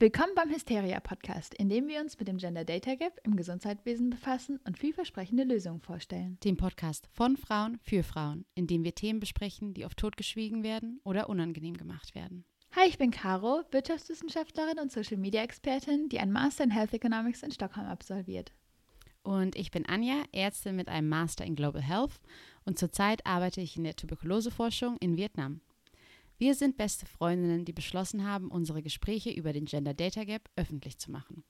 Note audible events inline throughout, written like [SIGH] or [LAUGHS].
Willkommen beim Hysteria Podcast, in dem wir uns mit dem Gender Data Gap im Gesundheitswesen befassen und vielversprechende Lösungen vorstellen. Dem Podcast von Frauen für Frauen, in dem wir Themen besprechen, die oft totgeschwiegen werden oder unangenehm gemacht werden. Hi, ich bin Caro, Wirtschaftswissenschaftlerin und Social Media Expertin, die ein Master in Health Economics in Stockholm absolviert. Und ich bin Anja, Ärztin mit einem Master in Global Health und zurzeit arbeite ich in der Tuberkuloseforschung in Vietnam. Wir sind beste Freundinnen, die beschlossen haben, unsere Gespräche über den Gender Data Gap öffentlich zu machen.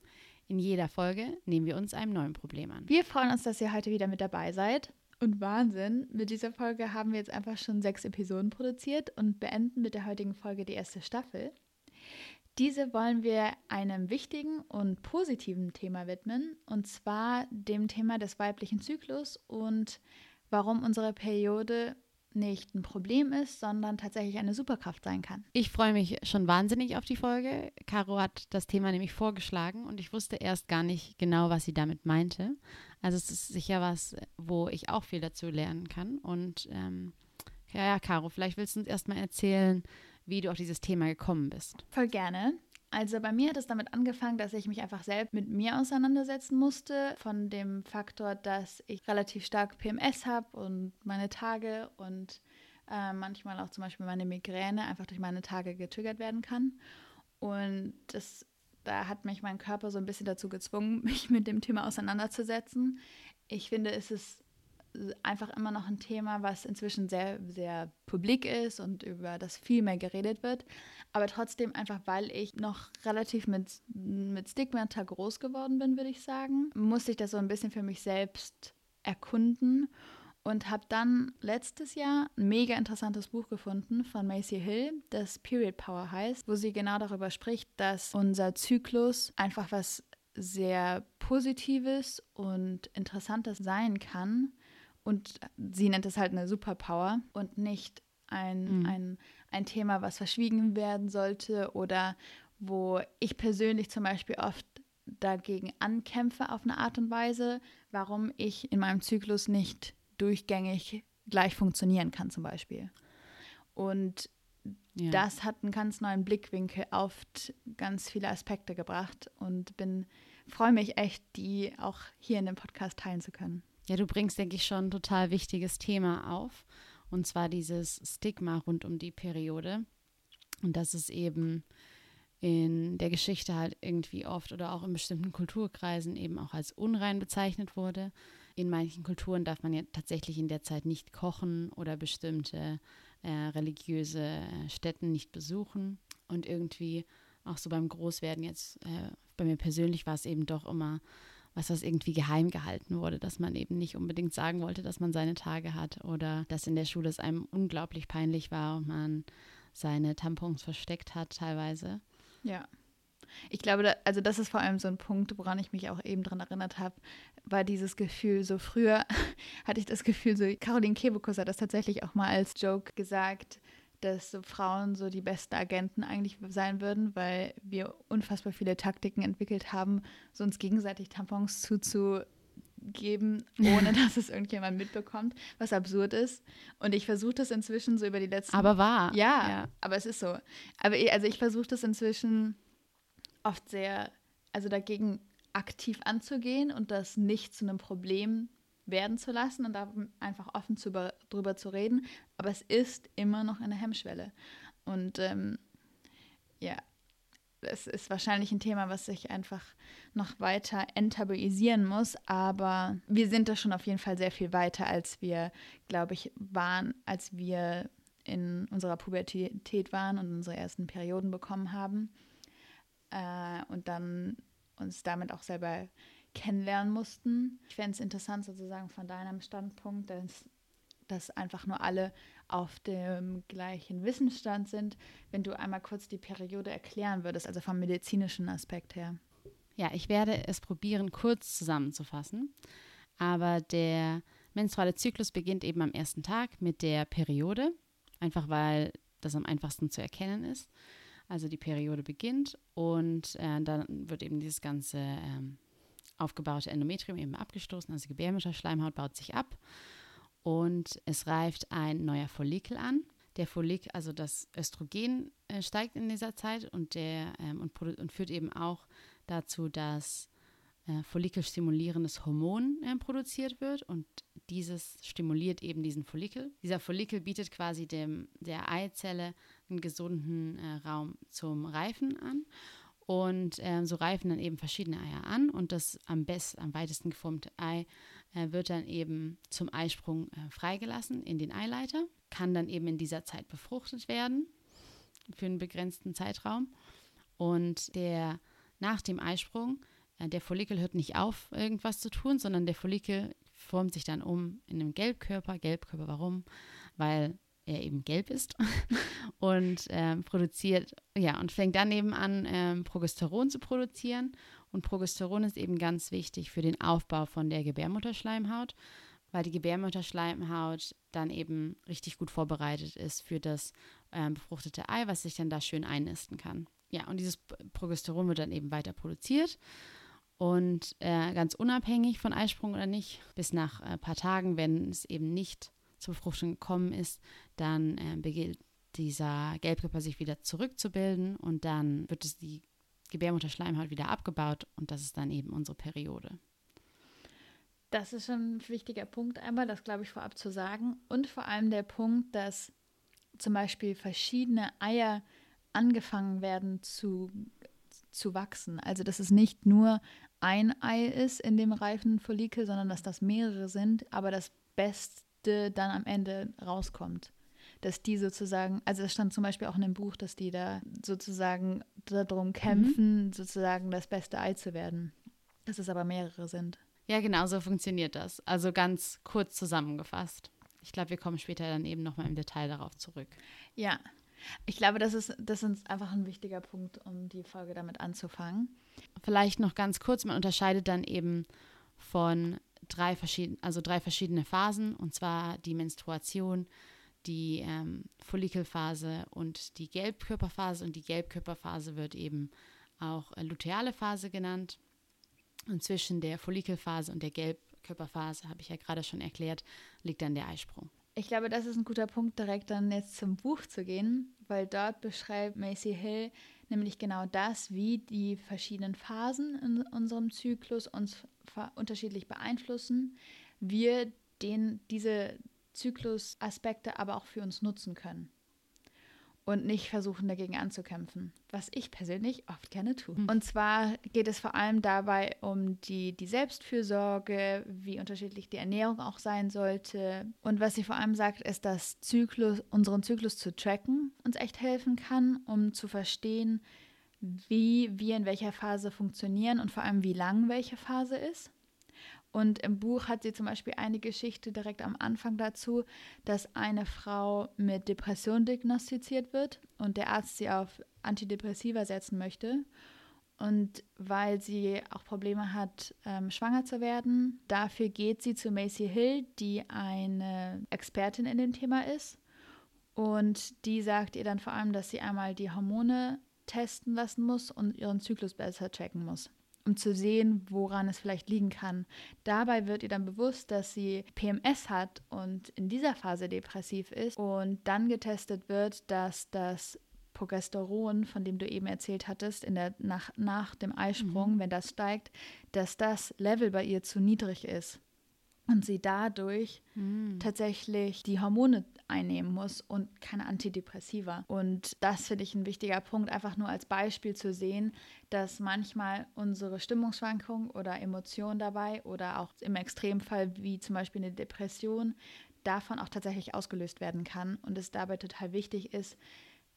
In jeder Folge nehmen wir uns einem neuen Problem an. Wir freuen uns, dass ihr heute wieder mit dabei seid. Und Wahnsinn, mit dieser Folge haben wir jetzt einfach schon sechs Episoden produziert und beenden mit der heutigen Folge die erste Staffel. Diese wollen wir einem wichtigen und positiven Thema widmen, und zwar dem Thema des weiblichen Zyklus und warum unsere Periode nicht ein Problem ist, sondern tatsächlich eine Superkraft sein kann. Ich freue mich schon wahnsinnig auf die Folge. Caro hat das Thema nämlich vorgeschlagen und ich wusste erst gar nicht genau, was sie damit meinte. Also es ist sicher was, wo ich auch viel dazu lernen kann. Und ähm, ja, ja, Caro, vielleicht willst du uns erstmal erzählen, wie du auf dieses Thema gekommen bist. Voll gerne. Also bei mir hat es damit angefangen, dass ich mich einfach selbst mit mir auseinandersetzen musste. Von dem Faktor, dass ich relativ stark PMS habe und meine Tage und äh, manchmal auch zum Beispiel meine Migräne einfach durch meine Tage getriggert werden kann. Und das, da hat mich mein Körper so ein bisschen dazu gezwungen, [LAUGHS] mich mit dem Thema auseinanderzusetzen. Ich finde, es ist einfach immer noch ein Thema, was inzwischen sehr, sehr publik ist und über das viel mehr geredet wird. Aber trotzdem einfach, weil ich noch relativ mit, mit Stigmata groß geworden bin, würde ich sagen, musste ich das so ein bisschen für mich selbst erkunden und habe dann letztes Jahr ein mega interessantes Buch gefunden von Macy Hill, das Period Power heißt, wo sie genau darüber spricht, dass unser Zyklus einfach was sehr Positives und Interessantes sein kann, und sie nennt es halt eine Superpower und nicht ein, mhm. ein, ein Thema, was verschwiegen werden sollte oder wo ich persönlich zum Beispiel oft dagegen ankämpfe auf eine Art und Weise, warum ich in meinem Zyklus nicht durchgängig gleich funktionieren kann zum Beispiel. Und ja. das hat einen ganz neuen Blickwinkel auf ganz viele Aspekte gebracht und bin freue mich echt, die auch hier in dem Podcast teilen zu können. Ja, du bringst, denke ich, schon ein total wichtiges Thema auf. Und zwar dieses Stigma rund um die Periode. Und dass es eben in der Geschichte halt irgendwie oft oder auch in bestimmten Kulturkreisen eben auch als unrein bezeichnet wurde. In manchen Kulturen darf man ja tatsächlich in der Zeit nicht kochen oder bestimmte äh, religiöse Stätten nicht besuchen. Und irgendwie auch so beim Großwerden jetzt, äh, bei mir persönlich war es eben doch immer was, was irgendwie geheim gehalten wurde, dass man eben nicht unbedingt sagen wollte, dass man seine Tage hat oder dass in der Schule es einem unglaublich peinlich war und man seine Tampons versteckt hat teilweise. Ja. Ich glaube, da, also das ist vor allem so ein Punkt, woran ich mich auch eben dran erinnert habe, war dieses Gefühl, so früher [LAUGHS] hatte ich das Gefühl, so Caroline Kebekus hat das tatsächlich auch mal als Joke gesagt, dass so Frauen so die besten Agenten eigentlich sein würden, weil wir unfassbar viele Taktiken entwickelt haben, so uns gegenseitig Tampons zuzugeben, [LAUGHS] ohne dass es irgendjemand mitbekommt, was absurd ist. Und ich versuche das inzwischen so über die letzten. Aber wahr. Ja, ja. aber es ist so. Aber also ich versuche das inzwischen oft sehr, also dagegen aktiv anzugehen und das nicht zu einem Problem werden zu lassen und da einfach offen zu, drüber zu reden. Aber es ist immer noch eine Hemmschwelle. Und ähm, ja, es ist wahrscheinlich ein Thema, was sich einfach noch weiter enttabuisieren muss. Aber wir sind da schon auf jeden Fall sehr viel weiter, als wir, glaube ich, waren, als wir in unserer Pubertät waren und unsere ersten Perioden bekommen haben. Äh, und dann uns damit auch selber kennenlernen mussten. Ich fände es interessant sozusagen von deinem Standpunkt, dass, dass einfach nur alle auf dem gleichen Wissensstand sind, wenn du einmal kurz die Periode erklären würdest, also vom medizinischen Aspekt her. Ja, ich werde es probieren, kurz zusammenzufassen. Aber der menstruale Zyklus beginnt eben am ersten Tag mit der Periode, einfach weil das am einfachsten zu erkennen ist. Also die Periode beginnt und äh, dann wird eben dieses ganze ähm, aufgebaute Endometrium eben abgestoßen, also Gebärmutterschleimhaut baut sich ab und es reift ein neuer Follikel an. der Follik, also das Östrogen äh, steigt in dieser Zeit und, der, ähm, und, und, führt eben auch dazu, dass äh, follikelstimulierendes Hormon äh, produziert wird und dieses stimuliert eben diesen Follikel. Dieser Follikel bietet quasi dem, der Eizelle einen gesunden äh, Raum zum Reifen an und äh, so reifen dann eben verschiedene Eier an und das am besten, am weitesten geformte Ei äh, wird dann eben zum Eisprung äh, freigelassen in den Eileiter, kann dann eben in dieser Zeit befruchtet werden für einen begrenzten Zeitraum und der nach dem Eisprung äh, der Follikel hört nicht auf, irgendwas zu tun, sondern der Follikel formt sich dann um in einem Gelbkörper. Gelbkörper, warum? Weil er eben gelb ist [LAUGHS] und ähm, produziert, ja, und fängt dann eben an, ähm, Progesteron zu produzieren. Und Progesteron ist eben ganz wichtig für den Aufbau von der Gebärmutterschleimhaut, weil die Gebärmutterschleimhaut dann eben richtig gut vorbereitet ist für das ähm, befruchtete Ei, was sich dann da schön einnisten kann. Ja, und dieses Progesteron wird dann eben weiter produziert. Und äh, ganz unabhängig von Eisprung oder nicht, bis nach ein äh, paar Tagen, wenn es eben nicht zur Befruchtung gekommen ist, dann äh, beginnt dieser Gelbkörper sich wieder zurückzubilden und dann wird es die Gebärmutterschleimhaut wieder abgebaut und das ist dann eben unsere Periode. Das ist schon ein wichtiger Punkt einmal, das glaube ich vorab zu sagen. Und vor allem der Punkt, dass zum Beispiel verschiedene Eier angefangen werden zu, zu wachsen. Also dass es nicht nur ein Ei ist in dem reifen Follikel, sondern dass das mehrere sind, aber das Beste dann am Ende rauskommt. Dass die sozusagen, also es stand zum Beispiel auch in dem Buch, dass die da sozusagen darum kämpfen, mhm. sozusagen das beste Ei zu werden. Dass es aber mehrere sind. Ja, genau so funktioniert das. Also ganz kurz zusammengefasst. Ich glaube, wir kommen später dann eben nochmal im Detail darauf zurück. Ja, ich glaube, das ist, das ist einfach ein wichtiger Punkt, um die Folge damit anzufangen. Vielleicht noch ganz kurz, man unterscheidet dann eben von drei verschiedene, also drei verschiedene Phasen, und zwar die Menstruation, die ähm, Follikelphase und die Gelbkörperphase. Und die Gelbkörperphase wird eben auch äh, luteale Phase genannt. Und zwischen der Follikelphase und der Gelbkörperphase, habe ich ja gerade schon erklärt, liegt dann der Eisprung. Ich glaube, das ist ein guter Punkt, direkt dann jetzt zum Buch zu gehen, weil dort beschreibt Macy Hill nämlich genau das, wie die verschiedenen Phasen in unserem Zyklus uns unterschiedlich beeinflussen, wir den, diese Zyklusaspekte aber auch für uns nutzen können und nicht versuchen, dagegen anzukämpfen, was ich persönlich oft gerne tue. Mhm. Und zwar geht es vor allem dabei um die, die Selbstfürsorge, wie unterschiedlich die Ernährung auch sein sollte. Und was sie vor allem sagt, ist, dass Zyklus, unseren Zyklus zu tracken uns echt helfen kann, um zu verstehen, wie wir in welcher Phase funktionieren und vor allem, wie lang welche Phase ist. Und im Buch hat sie zum Beispiel eine Geschichte direkt am Anfang dazu, dass eine Frau mit Depression diagnostiziert wird und der Arzt sie auf Antidepressiva setzen möchte. Und weil sie auch Probleme hat, ähm, schwanger zu werden, dafür geht sie zu Macy Hill, die eine Expertin in dem Thema ist. Und die sagt ihr dann vor allem, dass sie einmal die Hormone testen lassen muss und ihren Zyklus besser checken muss um zu sehen, woran es vielleicht liegen kann. Dabei wird ihr dann bewusst, dass sie PMS hat und in dieser Phase depressiv ist und dann getestet wird, dass das Progesteron, von dem du eben erzählt hattest, in der, nach, nach dem Eisprung, mhm. wenn das steigt, dass das Level bei ihr zu niedrig ist und sie dadurch mhm. tatsächlich die Hormone einnehmen muss und keine Antidepressiva. Und das finde ich ein wichtiger Punkt, einfach nur als Beispiel zu sehen, dass manchmal unsere Stimmungsschwankung oder Emotion dabei oder auch im Extremfall wie zum Beispiel eine Depression davon auch tatsächlich ausgelöst werden kann und es dabei total wichtig ist,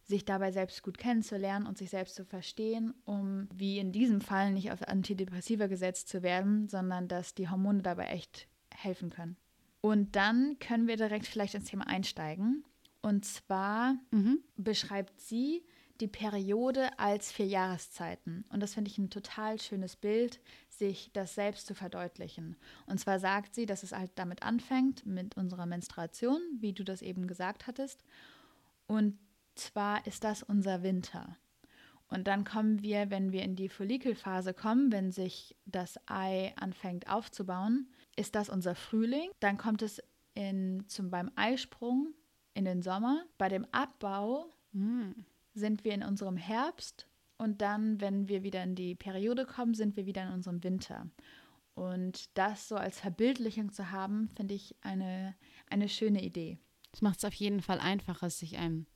sich dabei selbst gut kennenzulernen und sich selbst zu verstehen, um wie in diesem Fall nicht auf Antidepressiva gesetzt zu werden, sondern dass die Hormone dabei echt helfen können. Und dann können wir direkt vielleicht ins Thema einsteigen. Und zwar mhm. beschreibt sie die Periode als vier Jahreszeiten. Und das finde ich ein total schönes Bild, sich das selbst zu verdeutlichen. Und zwar sagt sie, dass es halt damit anfängt, mit unserer Menstruation, wie du das eben gesagt hattest. Und zwar ist das unser Winter. Und dann kommen wir, wenn wir in die Follikelphase kommen, wenn sich das Ei anfängt aufzubauen, ist das unser Frühling. Dann kommt es in, zum, beim Eisprung in den Sommer. Bei dem Abbau Mm. sind wir in unserem Herbst und dann, wenn wir wieder in die Periode kommen, sind wir wieder in unserem Winter. Und das so als Verbildlichung zu haben, finde ich eine, eine schöne Idee. Das macht es auf jeden Fall einfacher, sich einem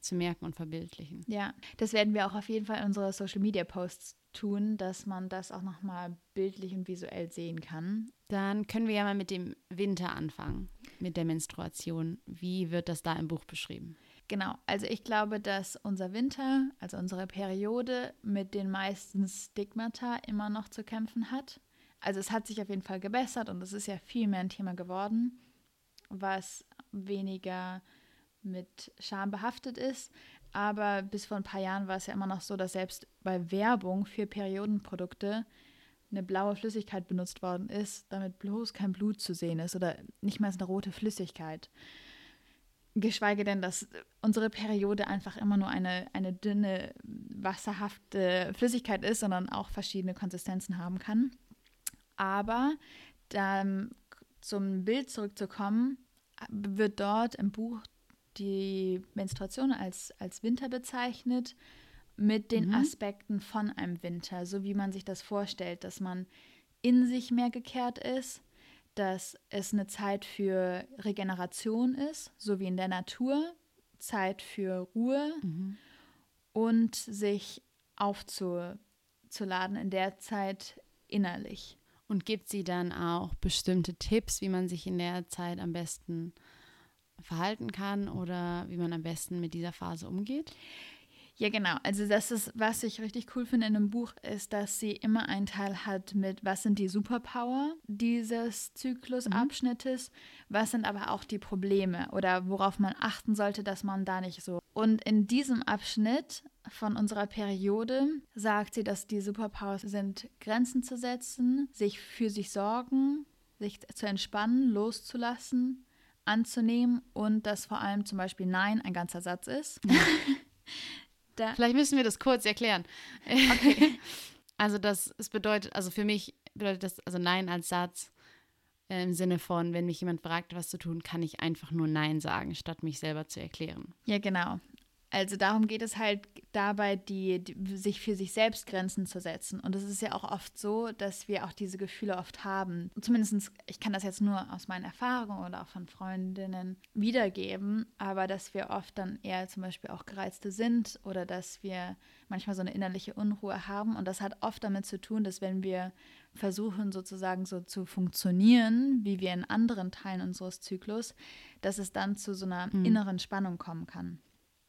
zu merken und verbildlichen. Ja, das werden wir auch auf jeden Fall in unsere Social Media Posts tun, dass man das auch nochmal bildlich und visuell sehen kann. Dann können wir ja mal mit dem Winter anfangen, mit der Menstruation. Wie wird das da im Buch beschrieben? Genau, also ich glaube, dass unser Winter, also unsere Periode, mit den meisten Stigmata immer noch zu kämpfen hat. Also es hat sich auf jeden Fall gebessert und es ist ja viel mehr ein Thema geworden, was weniger mit Scham behaftet ist. Aber bis vor ein paar Jahren war es ja immer noch so, dass selbst bei Werbung für Periodenprodukte eine blaue Flüssigkeit benutzt worden ist, damit bloß kein Blut zu sehen ist oder nicht mal eine rote Flüssigkeit. Geschweige denn, dass unsere Periode einfach immer nur eine, eine dünne, wasserhafte Flüssigkeit ist, sondern auch verschiedene Konsistenzen haben kann. Aber dann zum Bild zurückzukommen, wird dort im Buch die Menstruation als, als Winter bezeichnet mit den Mhm. Aspekten von einem Winter, so wie man sich das vorstellt, dass man in sich mehr gekehrt ist, dass es eine Zeit für Regeneration ist, so wie in der Natur, Zeit für Ruhe Mhm. und sich aufzuladen in der Zeit innerlich. Und gibt sie dann auch bestimmte Tipps, wie man sich in der Zeit am besten verhalten kann oder wie man am besten mit dieser Phase umgeht? Ja, genau. Also das ist, was ich richtig cool finde in dem Buch, ist, dass sie immer einen Teil hat mit, was sind die Superpower dieses Zyklusabschnittes, was sind aber auch die Probleme oder worauf man achten sollte, dass man da nicht so. Und in diesem Abschnitt von unserer Periode sagt sie, dass die Superpowers sind, Grenzen zu setzen, sich für sich sorgen, sich zu entspannen, loszulassen, anzunehmen und dass vor allem zum Beispiel Nein ein ganzer Satz ist. [LAUGHS] da, Vielleicht müssen wir das kurz erklären. Okay. [LAUGHS] Also das es bedeutet, also für mich bedeutet das, also Nein als Satz äh, im Sinne von, wenn mich jemand fragt, was zu tun, kann ich einfach nur Nein sagen, statt mich selber zu erklären. Ja, genau. Also darum geht es halt dabei, die, die, sich für sich selbst Grenzen zu setzen. Und es ist ja auch oft so, dass wir auch diese Gefühle oft haben. Zumindest, ich kann das jetzt nur aus meinen Erfahrungen oder auch von Freundinnen wiedergeben, aber dass wir oft dann eher zum Beispiel auch gereizte sind oder dass wir manchmal so eine innerliche Unruhe haben. Und das hat oft damit zu tun, dass wenn wir versuchen sozusagen so zu funktionieren, wie wir in anderen Teilen unseres Zyklus, dass es dann zu so einer Mhm. inneren Spannung kommen kann.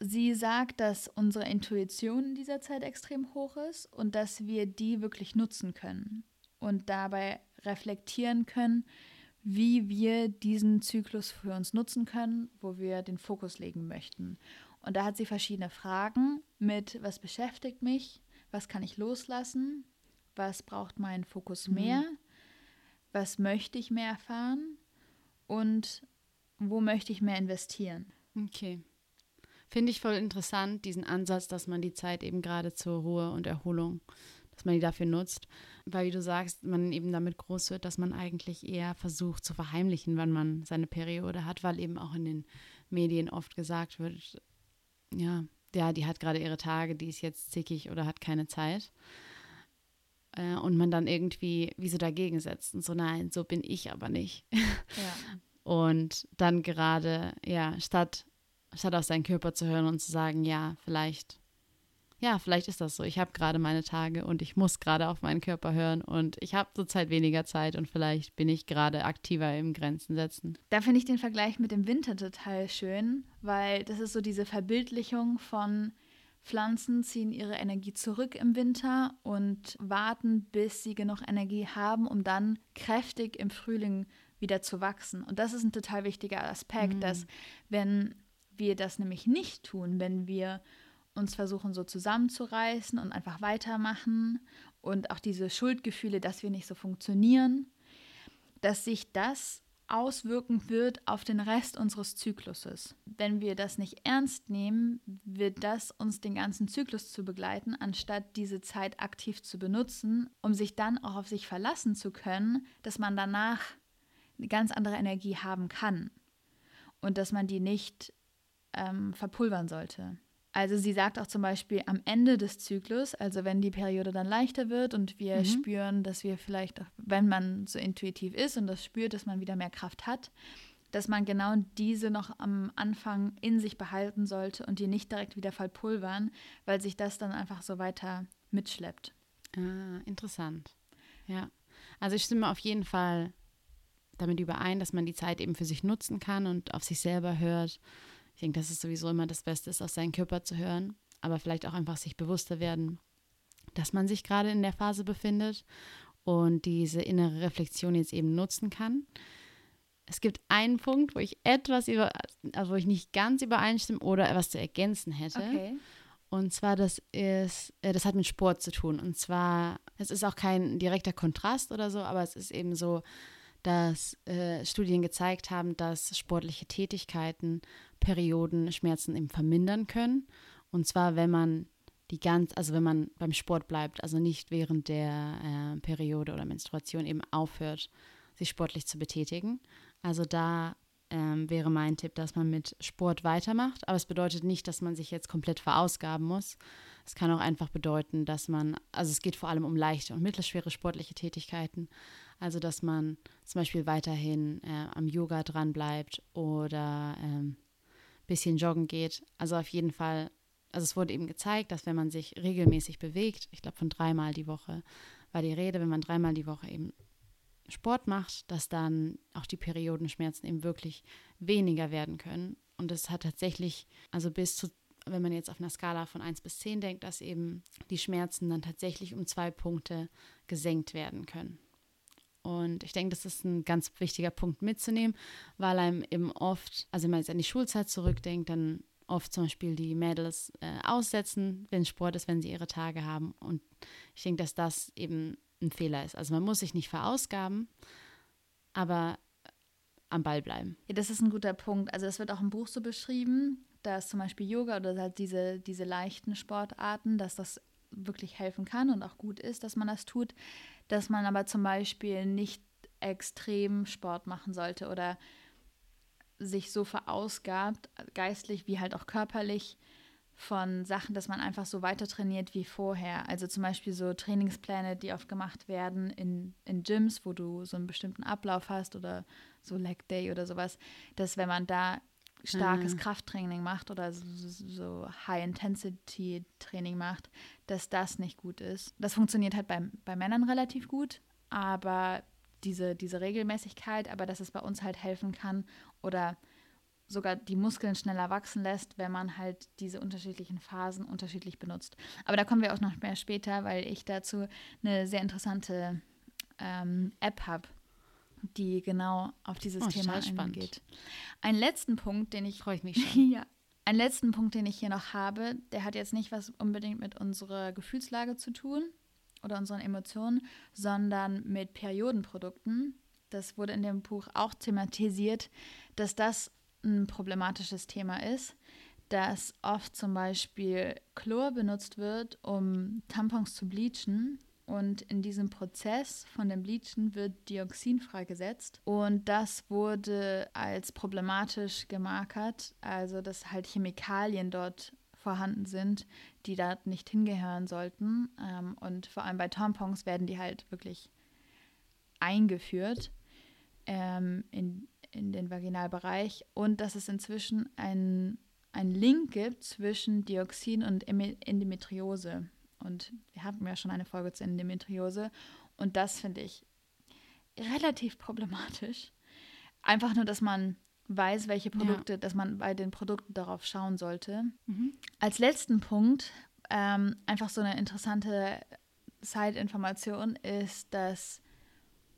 Sie sagt, dass unsere Intuition in dieser Zeit extrem hoch ist und dass wir die wirklich nutzen können und dabei reflektieren können, wie wir diesen Zyklus für uns nutzen können, wo wir den Fokus legen möchten. Und da hat sie verschiedene Fragen mit, was beschäftigt mich, was kann ich loslassen, was braucht meinen Fokus Mhm. mehr, was möchte ich mehr erfahren und wo möchte ich mehr investieren. Okay. Finde ich voll interessant, diesen Ansatz, dass man die Zeit eben gerade zur Ruhe und Erholung, dass man die dafür nutzt. Weil, wie du sagst, man eben damit groß wird, dass man eigentlich eher versucht zu verheimlichen, wann man seine Periode hat, weil eben auch in den Medien oft gesagt wird, ja, ja, die hat gerade ihre Tage, die ist jetzt zickig oder hat keine Zeit. Äh, und man dann irgendwie wie so dagegen setzt und so, nein, so bin ich aber nicht. Ja. [LAUGHS] Und dann gerade, ja, statt, statt auf seinen Körper zu hören und zu sagen, ja, vielleicht, ja, vielleicht ist das so. Ich habe gerade meine Tage und ich muss gerade auf meinen Körper hören und ich habe zurzeit weniger Zeit und vielleicht bin ich gerade aktiver im Grenzen setzen. Da finde ich den Vergleich mit dem Winter total schön, weil das ist so diese Verbildlichung von Pflanzen ziehen ihre Energie zurück im Winter und warten, bis sie genug Energie haben, um dann kräftig im Frühling wieder zu wachsen. Und das ist ein total wichtiger Aspekt, Mhm. dass wenn wir das nämlich nicht tun, wenn wir uns versuchen so zusammenzureißen und einfach weitermachen und auch diese Schuldgefühle, dass wir nicht so funktionieren, dass sich das auswirken wird auf den Rest unseres Zykluses. Wenn wir das nicht ernst nehmen, wird das uns den ganzen Zyklus zu begleiten, anstatt diese Zeit aktiv zu benutzen, um sich dann auch auf sich verlassen zu können, dass man danach eine ganz andere Energie haben kann und dass man die nicht ähm, verpulvern sollte. Also sie sagt auch zum Beispiel am Ende des Zyklus, also wenn die Periode dann leichter wird und wir mhm. spüren, dass wir vielleicht, auch, wenn man so intuitiv ist und das spürt, dass man wieder mehr Kraft hat, dass man genau diese noch am Anfang in sich behalten sollte und die nicht direkt wieder verpulvern, weil sich das dann einfach so weiter mitschleppt. Ah, interessant. Ja. Also ich stimme auf jeden Fall damit überein, dass man die Zeit eben für sich nutzen kann und auf sich selber hört ich denke, dass es sowieso immer das Beste ist, auf seinen Körper zu hören, aber vielleicht auch einfach sich bewusster werden, dass man sich gerade in der Phase befindet und diese innere Reflexion jetzt eben nutzen kann. Es gibt einen Punkt, wo ich etwas über, also wo ich nicht ganz übereinstimme oder etwas zu ergänzen hätte. Okay. Und zwar, das ist, äh, das hat mit Sport zu tun. Und zwar, es ist auch kein direkter Kontrast oder so, aber es ist eben so, dass äh, Studien gezeigt haben, dass sportliche Tätigkeiten Periodenschmerzen eben vermindern können. Und zwar, wenn man die ganz, also wenn man beim Sport bleibt, also nicht während der äh, Periode oder Menstruation eben aufhört, sich sportlich zu betätigen. Also da ähm, wäre mein Tipp, dass man mit Sport weitermacht. Aber es bedeutet nicht, dass man sich jetzt komplett verausgaben muss. Es kann auch einfach bedeuten, dass man, also es geht vor allem um leichte und mittelschwere sportliche Tätigkeiten. Also dass man zum Beispiel weiterhin äh, am Yoga dran bleibt oder ähm, bisschen joggen geht. Also auf jeden Fall, also es wurde eben gezeigt, dass wenn man sich regelmäßig bewegt, ich glaube von dreimal die Woche war die Rede, wenn man dreimal die Woche eben Sport macht, dass dann auch die Periodenschmerzen eben wirklich weniger werden können. Und es hat tatsächlich, also bis zu, wenn man jetzt auf einer Skala von 1 bis 10 denkt, dass eben die Schmerzen dann tatsächlich um zwei Punkte gesenkt werden können. Und ich denke, das ist ein ganz wichtiger Punkt mitzunehmen, weil einem eben oft, also wenn man jetzt an die Schulzeit zurückdenkt, dann oft zum Beispiel die Mädels äh, aussetzen, wenn Sport ist, wenn sie ihre Tage haben. Und ich denke, dass das eben ein Fehler ist. Also man muss sich nicht verausgaben, aber am Ball bleiben. Ja, das ist ein guter Punkt. Also das wird auch im Buch so beschrieben, dass zum Beispiel Yoga oder halt diese, diese leichten Sportarten, dass das wirklich helfen kann und auch gut ist, dass man das tut dass man aber zum Beispiel nicht extrem Sport machen sollte oder sich so verausgabt, geistlich wie halt auch körperlich, von Sachen, dass man einfach so weiter trainiert wie vorher. Also zum Beispiel so Trainingspläne, die oft gemacht werden in, in Gyms, wo du so einen bestimmten Ablauf hast oder so Leg Day oder sowas, dass wenn man da starkes mhm. Krafttraining macht oder so, High-Intensity-Training macht, dass das nicht gut ist. Das funktioniert halt bei, bei Männern relativ gut, aber diese, diese Regelmäßigkeit, aber dass es bei uns halt helfen kann oder sogar die Muskeln schneller wachsen lässt, wenn man halt diese unterschiedlichen Phasen unterschiedlich benutzt. Aber da kommen wir auch noch mehr später, weil ich dazu eine sehr interessante ähm, App habe, die genau auf dieses oh, Thema eingeht. Einen letzten Punkt, den ich freue ich mich [LAUGHS] schon. ja. Einen letzten Punkt, den ich hier noch habe, der hat jetzt nicht was unbedingt mit unserer Gefühlslage zu tun oder unseren Emotionen, sondern mit Periodenprodukten. Das wurde in dem Buch auch thematisiert, dass das ein problematisches Thema ist, dass oft zum Beispiel Chlor benutzt wird, um Tampons zu bleachen und in diesem Prozess von dem Bleachen wird Dioxin freigesetzt. Und das wurde als problematisch gemarkert, also dass halt Chemikalien dort vorhanden sind, die da nicht hingehören sollten. Ähm, und vor allem bei Tampons werden die halt wirklich eingeführt ähm, in, in den Vaginalbereich. Und dass es inzwischen einen Link gibt zwischen Dioxin und Endometriose. Und wir hatten ja schon eine Folge zu Endometriose. Und das finde ich relativ problematisch. Einfach nur, dass man weiß, welche Produkte, ja. dass man bei den Produkten darauf schauen sollte. Mhm. Als letzten Punkt, ähm, einfach so eine interessante Side-Information ist, dass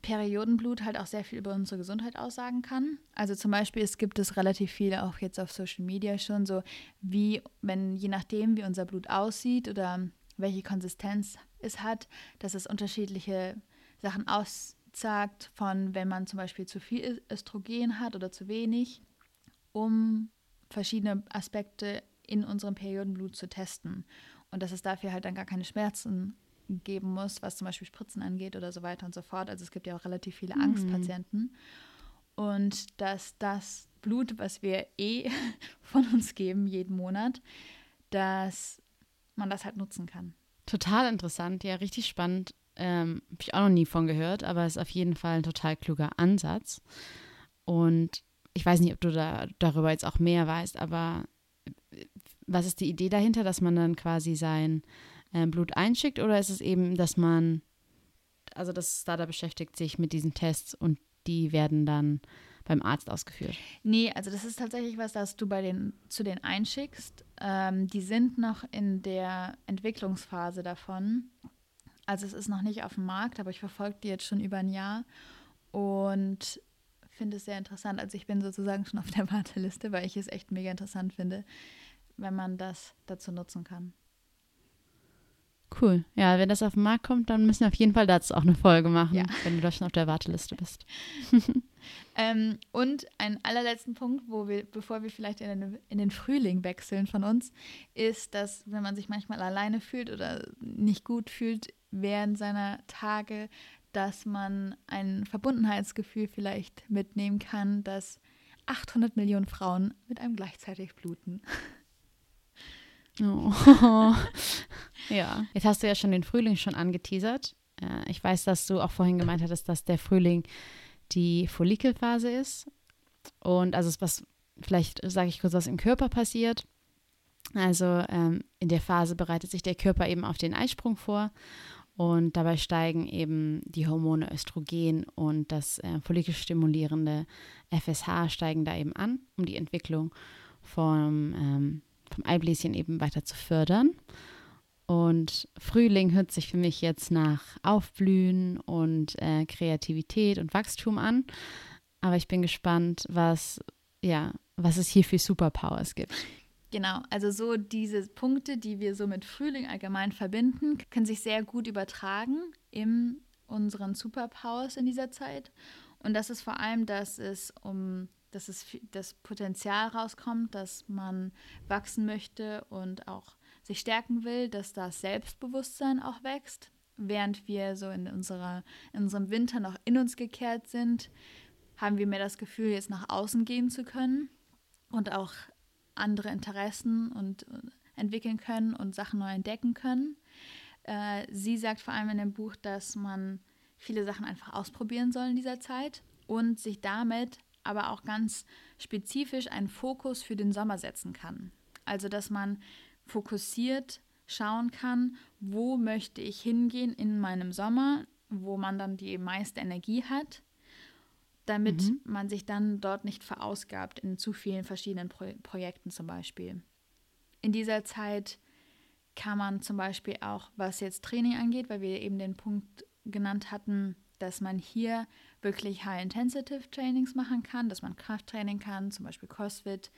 Periodenblut halt auch sehr viel über unsere Gesundheit aussagen kann. Also zum Beispiel, es gibt es relativ viele auch jetzt auf Social Media schon so, wie, wenn je nachdem, wie unser Blut aussieht oder welche Konsistenz es hat, dass es unterschiedliche Sachen aussagt, von wenn man zum Beispiel zu viel Östrogen hat oder zu wenig, um verschiedene Aspekte in unserem Periodenblut zu testen. Und dass es dafür halt dann gar keine Schmerzen geben muss, was zum Beispiel Spritzen angeht oder so weiter und so fort. Also es gibt ja auch relativ viele mhm. Angstpatienten. Und dass das Blut, was wir eh [LAUGHS] von uns geben jeden Monat, dass man das halt nutzen kann. Total interessant, ja, richtig spannend. Ähm, Habe ich auch noch nie von gehört, aber ist auf jeden Fall ein total kluger Ansatz. Und ich weiß nicht, ob du da darüber jetzt auch mehr weißt, aber was ist die Idee dahinter, dass man dann quasi sein äh, Blut einschickt oder ist es eben, dass man, also das Startup beschäftigt sich mit diesen Tests und die werden dann beim Arzt ausgeführt? Nee, also das ist tatsächlich was, das du bei den, zu den einschickst. Ähm, die sind noch in der Entwicklungsphase davon. Also es ist noch nicht auf dem Markt, aber ich verfolge die jetzt schon über ein Jahr und finde es sehr interessant. Also ich bin sozusagen schon auf der [LAUGHS] Warteliste, weil ich es echt mega interessant finde, wenn man das dazu nutzen kann. Cool. Ja, wenn das auf den Markt kommt, dann müssen wir auf jeden Fall dazu auch eine Folge machen, Ja. wenn du da schon auf der Warteliste bist. [LAUGHS] Ähm, und einen allerletzten Punkt, wo wir, bevor wir vielleicht in den, in den Frühling wechseln von uns, ist, dass wenn man sich manchmal alleine fühlt oder nicht gut fühlt während seiner Tage, dass man ein Verbundenheitsgefühl vielleicht mitnehmen kann, dass 800 Millionen Frauen mit einem gleichzeitig bluten. Oh. ja. Jetzt hast du ja schon den Frühling schon angeteasert. Äh, ich weiß, dass du auch vorhin gemeint hattest, dass der Frühling die Follikelphase ist. Und also was, vielleicht sage ich kurz, was im Körper passiert. Also ähm, in der Phase bereitet sich der Körper eben auf den Eisprung vor und dabei steigen eben die Hormone Östrogen und das äh, follikelstimulierende FSH steigen da eben an, um die Entwicklung vom, ähm, vom Eibläschen eben weiter zu fördern. Und Frühling hört sich für mich jetzt nach Aufblühen und äh, Kreativität und Wachstum an. Aber ich bin gespannt, was, ja, was es hier für Superpowers gibt. Genau, also so diese Punkte, die wir so mit Frühling allgemein verbinden, können sich sehr gut übertragen in unseren Superpowers in dieser Zeit. Und das ist vor allem, dass es um dass es das Potenzial rauskommt, dass man wachsen möchte und auch sich stärken will, dass das Selbstbewusstsein auch wächst, während wir so in unserer in unserem Winter noch in uns gekehrt sind, haben wir mehr das Gefühl, jetzt nach außen gehen zu können und auch andere Interessen und äh, entwickeln können und Sachen neu entdecken können. Äh, sie sagt vor allem in dem Buch, dass man viele Sachen einfach ausprobieren soll in dieser Zeit und sich damit aber auch ganz spezifisch einen Fokus für den Sommer setzen kann. Also dass man fokussiert schauen kann, wo möchte ich hingehen in meinem Sommer, wo man dann die meiste Energie hat, damit Mhm. man sich dann dort nicht verausgabt in zu vielen verschiedenen Pro Projekten zum Beispiel. In dieser Zeit kann man zum Beispiel auch, was jetzt Training angeht, weil wir eben den Punkt genannt hatten, dass man hier wirklich High-Intensive Trainings machen kann, dass man Krafttraining kann, zum Beispiel CrossFit,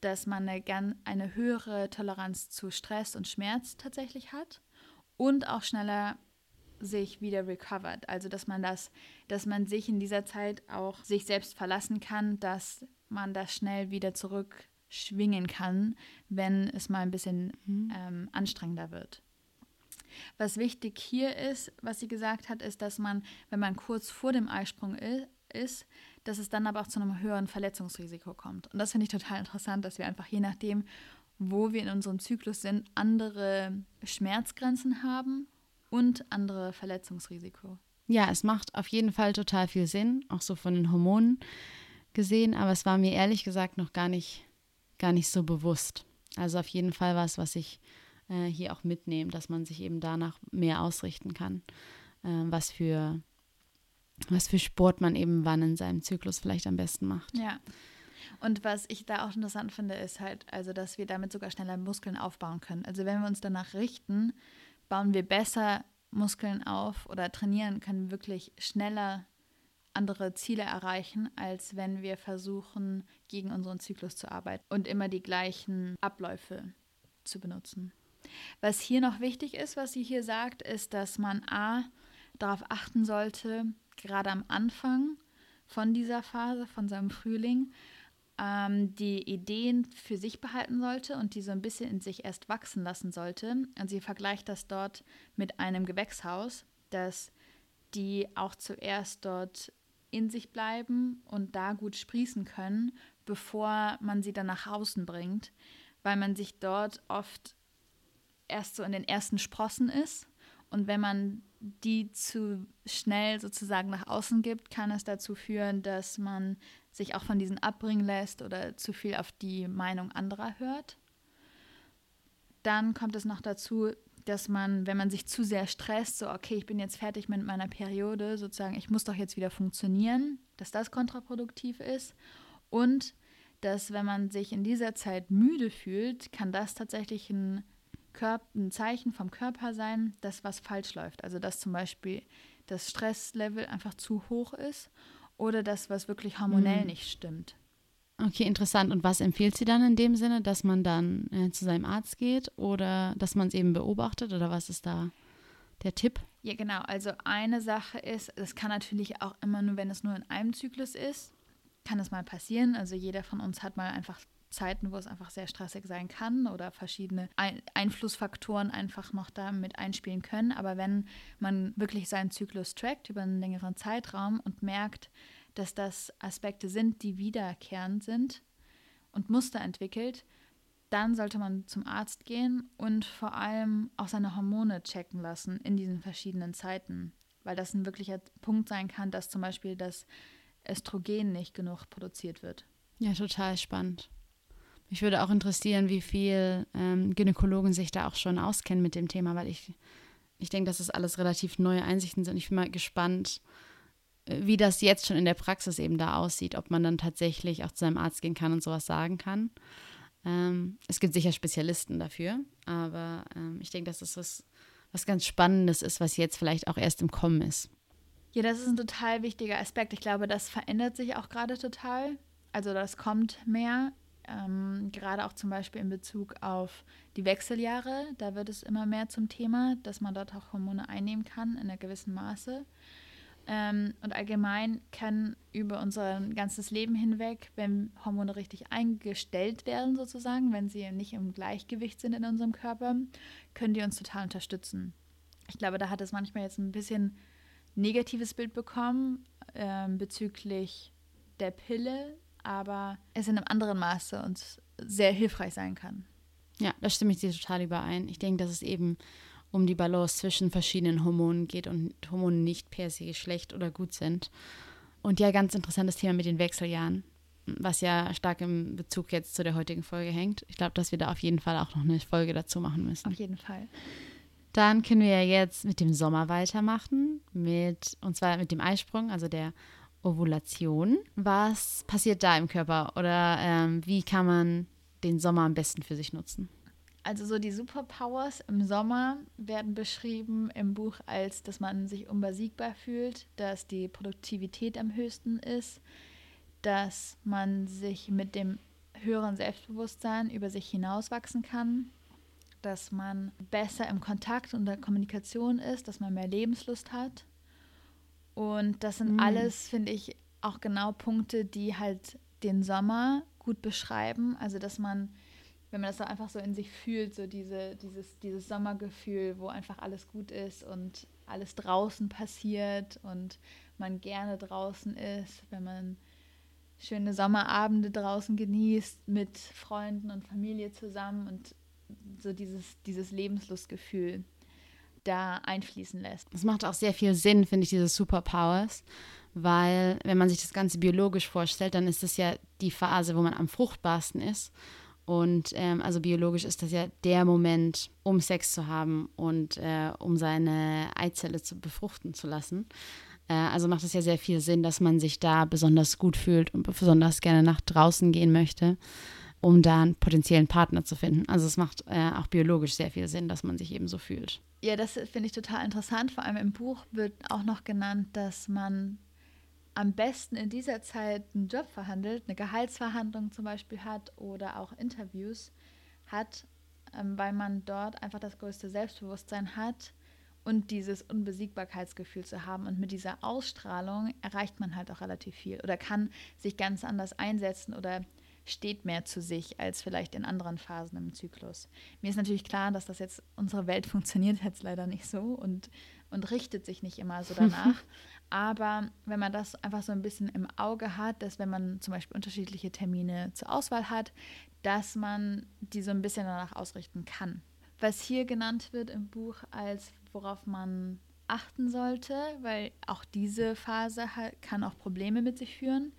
dass man eine, eine höhere Toleranz zu Stress und Schmerz tatsächlich hat und auch schneller sich wieder recovert. Also dass man das, dass man sich in dieser Zeit auch sich selbst verlassen kann, dass man das schnell wieder zurückschwingen kann, wenn es mal ein bisschen ähm, anstrengender wird. Was wichtig hier ist, was sie gesagt hat, ist, dass man, wenn man kurz vor dem Eisprung ist, dass es dann aber auch zu einem höheren Verletzungsrisiko kommt. Und das finde ich total interessant, dass wir einfach je nachdem, wo wir in unserem Zyklus sind, andere Schmerzgrenzen haben und andere Verletzungsrisiko. Ja, es macht auf jeden Fall total viel Sinn, auch so von den Hormonen gesehen, aber es war mir ehrlich gesagt noch gar nicht, gar nicht so bewusst. Also auf jeden Fall was, was ich äh, hier auch mitnehme, dass man sich eben danach mehr ausrichten kann, äh, was für was für Sport man eben wann in seinem Zyklus vielleicht am besten macht. Ja. Und was ich da auch interessant finde, ist halt, also, dass wir damit sogar schneller Muskeln aufbauen können. Also, wenn wir uns danach richten, bauen wir besser Muskeln auf oder trainieren können wirklich schneller andere Ziele erreichen, als wenn wir versuchen, gegen unseren Zyklus zu arbeiten und immer die gleichen Abläufe zu benutzen. Was hier noch wichtig ist, was sie hier sagt, ist, dass man A darauf achten sollte, gerade am Anfang von dieser Phase, von seinem Frühling, ähm, die Ideen für sich behalten sollte und die so ein bisschen in sich erst wachsen lassen sollte. Und sie vergleicht das dort mit einem Gewächshaus, dass die auch zuerst dort in sich bleiben und da gut sprießen können, bevor man sie dann nach außen bringt, weil man sich dort oft erst so in den ersten Sprossen ist. Und wenn man die zu schnell sozusagen nach außen gibt, kann es dazu führen, dass man sich auch von diesen abbringen lässt oder zu viel auf die Meinung anderer hört. Dann kommt es noch dazu, dass man, wenn man sich zu sehr stresst, so, okay, ich bin jetzt fertig mit meiner Periode, sozusagen, ich muss doch jetzt wieder funktionieren, dass das kontraproduktiv ist. Und dass, wenn man sich in dieser Zeit müde fühlt, kann das tatsächlich ein, Körper, ein Zeichen vom Körper sein, dass was falsch läuft. Also, dass zum Beispiel das Stresslevel einfach zu hoch ist oder dass was wirklich hormonell mhm. nicht stimmt. Okay, interessant. Und was empfiehlt sie dann in dem Sinne, dass man dann äh, zu seinem Arzt geht oder dass man es eben beobachtet oder was ist da der Tipp? Ja, genau. Also eine Sache ist, es kann natürlich auch immer nur, wenn es nur in einem Zyklus ist, kann es mal passieren. Also jeder von uns hat mal einfach Zeiten, wo es einfach sehr stressig sein kann oder verschiedene Ein Einflussfaktoren einfach noch da mit einspielen können. Aber wenn man wirklich seinen Zyklus trackt über einen längeren Zeitraum und merkt, dass das Aspekte sind, die wiederkehrend sind und Muster entwickelt, dann sollte man zum Arzt gehen und vor allem auch seine Hormone checken lassen in diesen verschiedenen Zeiten, weil das ein wirklicher Punkt sein kann, dass zum Beispiel das Östrogen nicht genug produziert wird. Ja, total spannend. Mich würde auch interessieren, wie viel ähm, Gynäkologen sich da auch schon auskennen mit dem Thema, weil ich, ich denke, dass das alles relativ neue Einsichten sind. Ich bin mal gespannt, wie das jetzt schon in der Praxis eben da aussieht, ob man dann tatsächlich auch zu einem Arzt gehen kann und sowas sagen kann. Ähm, es gibt sicher Spezialisten dafür, aber ähm, ich denke, dass das was, was ganz Spannendes ist, was jetzt vielleicht auch erst im Kommen ist. Ja, das ist ein total wichtiger Aspekt. Ich glaube, das verändert sich auch gerade total. Also das kommt mehr, ähm, gerade auch zum Beispiel in Bezug auf die Wechseljahre. Da wird es immer mehr zum Thema, dass man dort auch Hormone einnehmen kann in einer gewissen Maße. Ähm, und allgemein kann über unser ganzes Leben hinweg, wenn Hormone richtig eingestellt werden, sozusagen, wenn sie nicht im Gleichgewicht sind in unserem Körper, können die uns total unterstützen. Ich glaube, da hat es manchmal jetzt ein bisschen negatives Bild bekommen äh, bezüglich der Pille, aber es in einem anderen Maße uns sehr hilfreich sein kann. Ja, da stimme ich dir total überein. Ich denke, dass es eben um die Balance zwischen verschiedenen Hormonen geht und Hormone nicht per se schlecht oder gut sind. Und ja, ganz interessantes Thema mit den Wechseljahren, was ja stark im Bezug jetzt zu der heutigen Folge hängt. Ich glaube, dass wir da auf jeden Fall auch noch eine Folge dazu machen müssen. Auf jeden Fall. Dann können wir ja jetzt mit dem Sommer weitermachen, mit, und zwar mit dem Eisprung, also der Ovulation. Was passiert da im Körper oder ähm, wie kann man den Sommer am besten für sich nutzen? Also so die Superpowers im Sommer werden beschrieben im Buch als, dass man sich unbesiegbar fühlt, dass die Produktivität am höchsten ist, dass man sich mit dem höheren Selbstbewusstsein über sich hinauswachsen kann, dass man besser im Kontakt und der Kommunikation ist, dass man mehr Lebenslust hat. Und das sind mm. alles, finde ich, auch genau Punkte, die halt den Sommer gut beschreiben. Also dass man wenn man das so einfach so in sich fühlt, so diese, dieses, dieses Sommergefühl, wo einfach alles gut ist und alles draußen passiert und man gerne draußen ist, wenn man schöne Sommerabende draußen genießt mit Freunden und Familie zusammen und so dieses, dieses Lebenslustgefühl da einfließen lässt. Es macht auch sehr viel Sinn, finde ich, diese Superpowers, weil wenn man sich das Ganze biologisch vorstellt, dann ist das ja die Phase, wo man am fruchtbarsten ist. Und ähm, also biologisch ist das ja der Moment, um Sex zu haben und äh, um seine Eizelle zu befruchten zu lassen. Äh, also macht es ja sehr viel Sinn, dass man sich da besonders gut fühlt und besonders gerne nach draußen gehen möchte, um da einen potenziellen Partner zu finden. Also es macht äh, auch biologisch sehr viel Sinn, dass man sich eben so fühlt. Ja, das finde ich total interessant. Vor allem im Buch wird auch noch genannt, dass man am besten in dieser Zeit einen Job verhandelt, eine Gehaltsverhandlung zum Beispiel hat oder auch Interviews hat, ähm, weil man dort einfach das größte Selbstbewusstsein hat und dieses Unbesiegbarkeitsgefühl zu haben. Und mit dieser Ausstrahlung erreicht man halt auch relativ viel oder kann sich ganz anders einsetzen oder steht mehr zu sich als vielleicht in anderen Phasen im Zyklus. Mir ist natürlich klar, dass das jetzt, unsere Welt [LAUGHS] funktioniert jetzt leider nicht so und, und richtet sich nicht immer so danach. [LAUGHS] Aber wenn man das einfach so ein bisschen im Auge hat, dass wenn man zum Beispiel unterschiedliche Termine zur Auswahl hat, dass man die so ein bisschen danach ausrichten kann. Was hier genannt wird im Buch als worauf man achten sollte, weil auch diese Phase kann auch Probleme mit sich führen,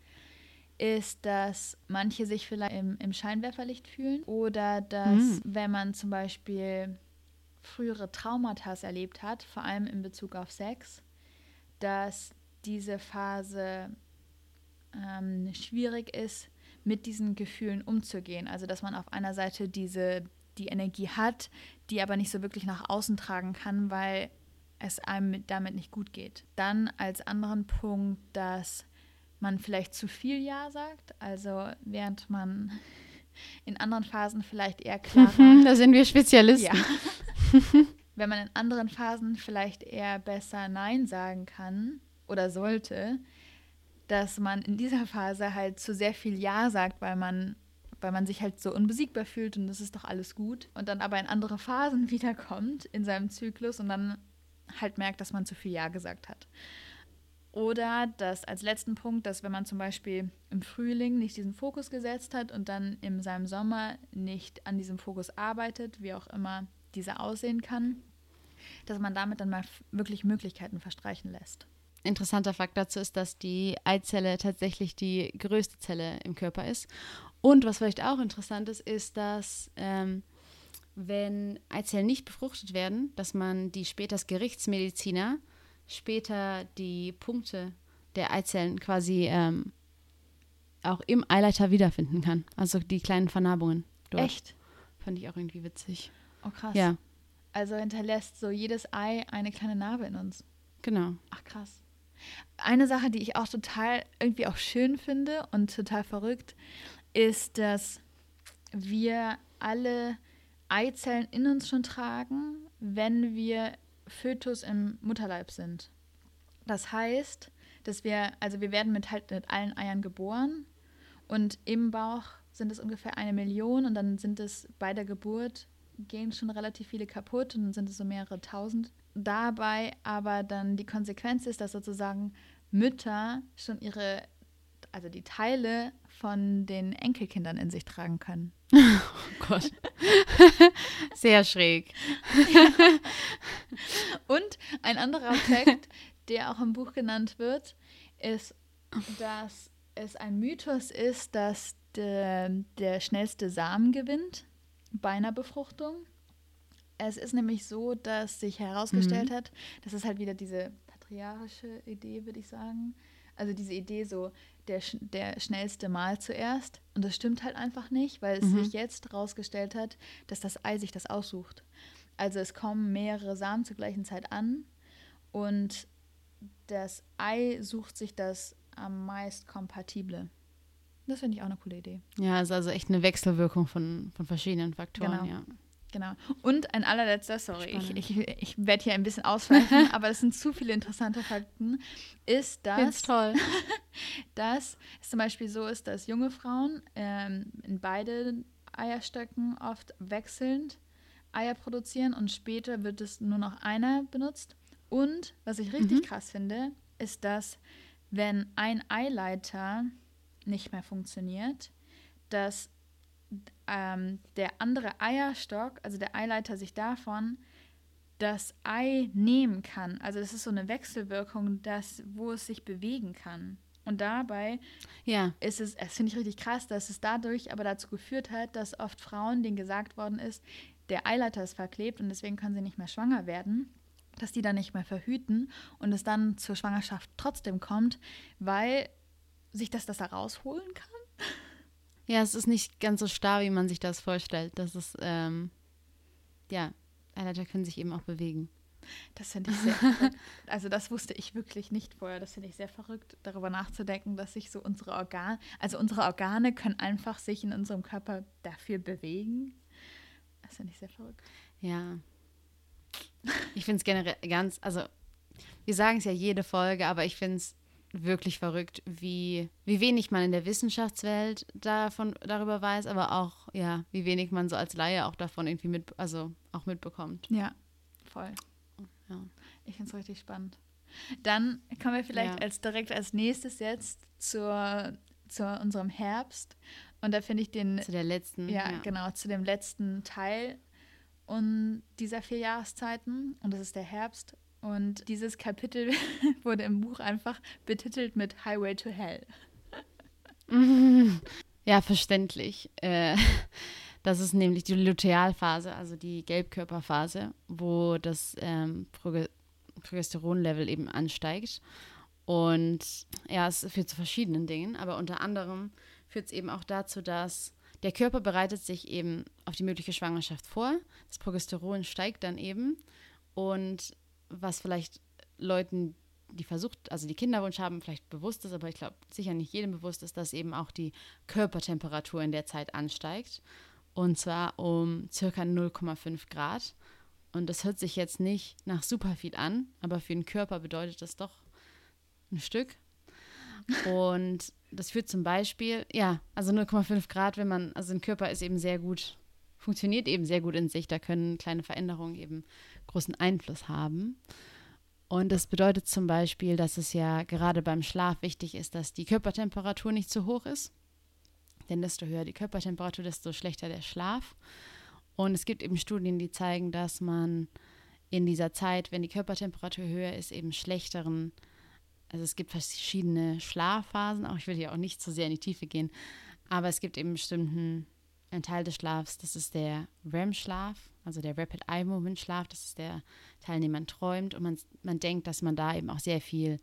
ist, dass manche sich vielleicht im, im Scheinwerferlicht fühlen oder dass, mhm. wenn man zum Beispiel frühere Traumata erlebt hat, vor allem in Bezug auf Sex, dass diese Phase ähm, schwierig ist, mit diesen Gefühlen umzugehen. Also dass man auf einer Seite diese die Energie hat, die aber nicht so wirklich nach außen tragen kann, weil es einem damit nicht gut geht. Dann als anderen Punkt, dass man vielleicht zu viel Ja sagt, also während man [LAUGHS] in anderen Phasen vielleicht eher klarer. da sind wir Spezialisten. Ja. [LAUGHS] Wenn man in anderen Phasen vielleicht eher besser Nein sagen kann oder sollte, dass man in dieser Phase halt zu sehr viel Ja sagt, weil man, weil man sich halt so unbesiegbar fühlt und das ist doch alles gut. Und dann aber in andere Phasen [LAUGHS] wiederkommt in seinem Zyklus und dann halt merkt, dass man zu viel Ja gesagt hat. Oder dass als letzten Punkt, dass wenn man zum Beispiel im Frühling nicht diesen Fokus gesetzt hat und dann in seinem Sommer nicht an diesem Fokus arbeitet, wie auch immer dieser aussehen kann, dass man damit dann mal wirklich Möglichkeiten verstreichen lässt interessanter Fakt dazu ist, dass die Eizelle tatsächlich die größte Zelle im Körper ist. Und was vielleicht auch interessant ist, ist, dass ähm, wenn Eizellen nicht befruchtet werden, dass man die später als Gerichtsmediziner später die Punkte der Eizellen quasi ähm, auch im Eileiter wiederfinden kann. Also die kleinen Vernarbungen. Dort. Echt? Fand ich auch irgendwie witzig. Oh krass. Ja. Also hinterlässt so jedes Ei eine kleine Narbe in uns. Genau. Ach krass. Eine Sache, die ich auch total irgendwie auch schön finde und total verrückt, ist, dass wir alle Eizellen in uns schon tragen, wenn wir Fötus im Mutterleib sind. Das heißt, dass wir, also wir werden mit halt mit allen Eiern geboren und im Bauch sind es ungefähr eine Million und dann sind es bei der Geburt gehen schon relativ viele kaputt und dann sind es so mehrere tausend dabei aber dann die Konsequenz ist, dass sozusagen Mütter schon ihre, also die Teile von den Enkelkindern in sich tragen können. [LAUGHS] Oh Gott. [LAUGHS] Sehr schräg. [LAUGHS] Und ein anderer Aspekt, der auch im Buch genannt wird, ist, dass es ein Mythos ist, dass de, der schnellste Samen gewinnt bei einer Befruchtung. Es ist nämlich so, dass sich herausgestellt mhm. hat, das ist halt wieder diese patriarchische Idee, würde ich sagen. Also diese Idee so, der, der schnellste Mal zuerst. Und das stimmt halt einfach nicht, weil es mhm. sich jetzt herausgestellt hat, dass das Ei sich das aussucht. Also es kommen mehrere Samen zur gleichen Zeit an und das Ei sucht sich das am meist kompatible. Das finde ich auch eine coole Idee. Ja, es ist also echt eine Wechselwirkung von, von verschiedenen Faktoren, genau. ja. Genau. Und ein allerletzter, sorry, ich, ich, ich werde hier ein bisschen ausweichen, [LAUGHS] aber das sind zu viele interessante Fakten, ist, dass, toll. [LAUGHS] dass es zum Beispiel so ist, dass junge Frauen ähm, in beide Eierstöcken oft wechselnd Eier produzieren und später wird es nur noch einer benutzt. Und was ich richtig mhm. krass finde, ist, dass wenn ein Eileiter nicht mehr funktioniert, dass ähm, der andere Eierstock, also der Eileiter, sich davon das Ei nehmen kann. Also das ist so eine Wechselwirkung, das, wo es sich bewegen kann. Und dabei ja. ist es, das finde ich richtig krass, dass es dadurch aber dazu geführt hat, dass oft Frauen, denen gesagt worden ist, der Eileiter ist verklebt und deswegen können sie nicht mehr schwanger werden, dass die dann nicht mehr verhüten und es dann zur Schwangerschaft trotzdem kommt, weil sich das das da rausholen kann. Ja, es ist nicht ganz so starr, wie man sich das vorstellt. Das ist, ähm, ja, Eileiter können sich eben auch bewegen. Das finde ich sehr. [LAUGHS] Also das wusste ich wirklich nicht vorher. Das finde ich sehr verrückt, darüber nachzudenken, dass sich so unsere Organe, also unsere Organe können einfach sich in unserem Körper dafür bewegen. Das finde ich sehr verrückt. Ja. Ich finde es generell ganz, also wir sagen es ja jede Folge, aber ich finde es wirklich verrückt, wie, wie wenig man in der Wissenschaftswelt davon, darüber weiß, aber auch, ja, wie wenig man so als Laie auch davon irgendwie mit, also auch mitbekommt. Ja, voll. Ja. Ich finde es richtig spannend. Dann kommen wir vielleicht Ja. als direkt als nächstes jetzt zur, zu unserem Herbst. Und da finde ich den, Zu der letzten. ja, genau, zu dem letzten Teil und dieser vier Jahreszeiten. Und das ist der Herbst. Und dieses Kapitel [LAUGHS] wurde im Buch einfach betitelt mit Highway to Hell. [LAUGHS] Ja, verständlich. Äh, das ist nämlich die Lutealphase, also die Gelbkörperphase, wo das ähm, Proge Progesteronlevel eben ansteigt. Und ja, es führt zu verschiedenen Dingen, aber unter anderem führt es eben auch dazu, dass der Körper bereitet sich eben auf die mögliche Schwangerschaft vor. Das Progesteron steigt dann eben. Und was vielleicht Leuten, die versucht, also die Kinderwunsch haben, vielleicht bewusst ist, aber ich glaube sicher nicht jedem bewusst ist, dass eben auch die Körpertemperatur in der Zeit ansteigt. Und zwar um circa 0,5 Grad. Und das hört sich jetzt nicht nach super viel an, aber für den Körper bedeutet das doch ein Stück. Und das führt zum Beispiel, ja, also 0,5 Grad, wenn man, also ein Körper ist eben sehr gut, funktioniert eben sehr gut in sich, da können kleine Veränderungen eben großen Einfluss haben. Und das bedeutet zum Beispiel, dass es ja gerade beim Schlaf wichtig ist, dass die Körpertemperatur nicht zu hoch ist. Denn desto höher die Körpertemperatur, desto schlechter der Schlaf. Und es gibt eben Studien, die zeigen, dass man in dieser Zeit, wenn die Körpertemperatur höher ist, eben schlechteren, also es gibt verschiedene Schlafphasen, auch ich will hier auch nicht zu sehr in die Tiefe gehen, aber es gibt eben bestimmten einen Teil des Schlafs, das ist der REM-Schlaf, also der Rapid Eye Movement Schlaf, das ist der Teil, in dem man träumt und man, man denkt, dass man da eben auch sehr viel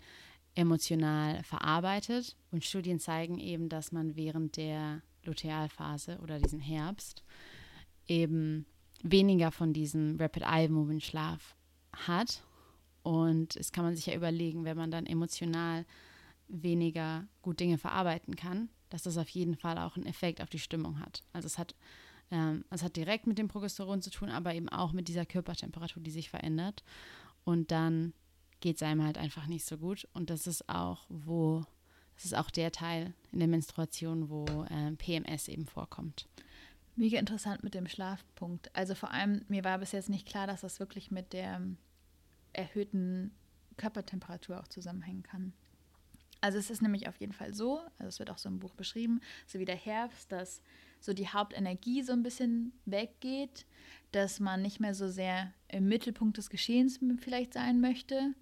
emotional verarbeitet. Und Studien zeigen eben, dass man während der Lutealphase oder diesem Herbst eben weniger von diesem Rapid Eye Movement Schlaf hat. Und es kann man sich ja überlegen, wenn man dann emotional weniger gut Dinge verarbeiten kann, dass das auf jeden Fall auch einen Effekt auf die Stimmung hat. Also es hat, ähm, es hat direkt mit dem Progesteron zu tun, aber eben auch mit dieser Körpertemperatur, die sich verändert. Und dann geht es einem halt einfach nicht so gut. Und das ist auch, wo, das ist auch der Teil in der Menstruation, wo ähm, PMS eben vorkommt. Mega interessant mit dem Schlafpunkt. Also vor allem, mir war bis jetzt nicht klar, dass das wirklich mit der ähm, erhöhten Körpertemperatur auch zusammenhängen kann. Also es ist nämlich auf jeden Fall so, also es wird auch so im Buch beschrieben, so wie der Herbst, dass so die Hauptenergie so ein bisschen weggeht, dass man nicht mehr so sehr im Mittelpunkt des Geschehens vielleicht sein möchte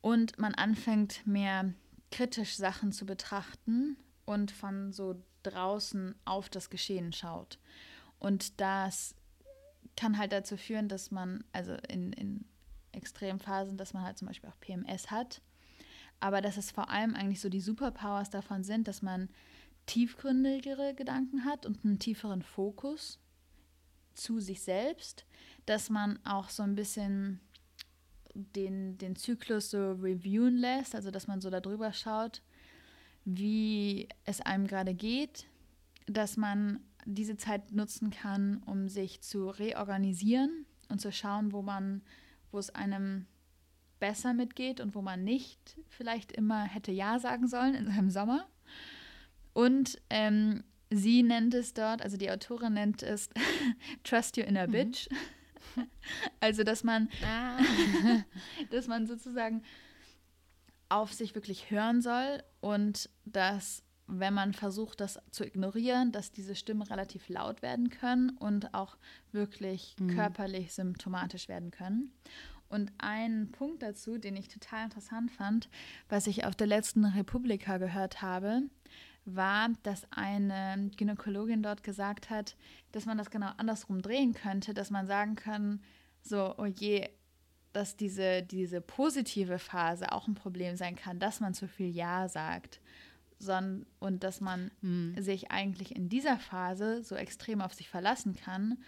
und man anfängt mehr kritisch Sachen zu betrachten und von so draußen auf das Geschehen schaut. Und das kann halt dazu führen, dass man, also in, in Extremphasen, dass man halt zum Beispiel auch PMS hat. Aber dass es vor allem eigentlich so die Superpowers davon sind, dass man tiefgründigere Gedanken hat und einen tieferen Fokus zu sich selbst, dass man auch so ein bisschen den, den Zyklus so reviewen lässt, also dass man so darüber schaut, wie es einem gerade geht, dass man diese Zeit nutzen kann, um sich zu reorganisieren und zu schauen, wo man, wo es einem besser mitgeht und wo man nicht vielleicht immer hätte Ja sagen sollen in seinem Sommer. Und ähm, sie nennt es dort, also die Autorin nennt es [LAUGHS] Trust Your Inner Bitch. Mhm. [LAUGHS] also, dass man, Ah. [LAUGHS] dass man sozusagen auf sich wirklich hören soll und dass, wenn man versucht, das zu ignorieren, dass diese Stimmen relativ laut werden können und auch wirklich Mhm. körperlich symptomatisch werden können. Und ein Punkt dazu, den ich total interessant fand, was ich auf der letzten Republika gehört habe, war, dass eine Gynäkologin dort gesagt hat, dass man das genau andersrum drehen könnte, dass man sagen kann, so, oh je, dass diese, diese positive Phase auch ein Problem sein kann, dass man zu viel Ja sagt. Und dass man Hm. sich eigentlich in dieser Phase so extrem auf sich verlassen kann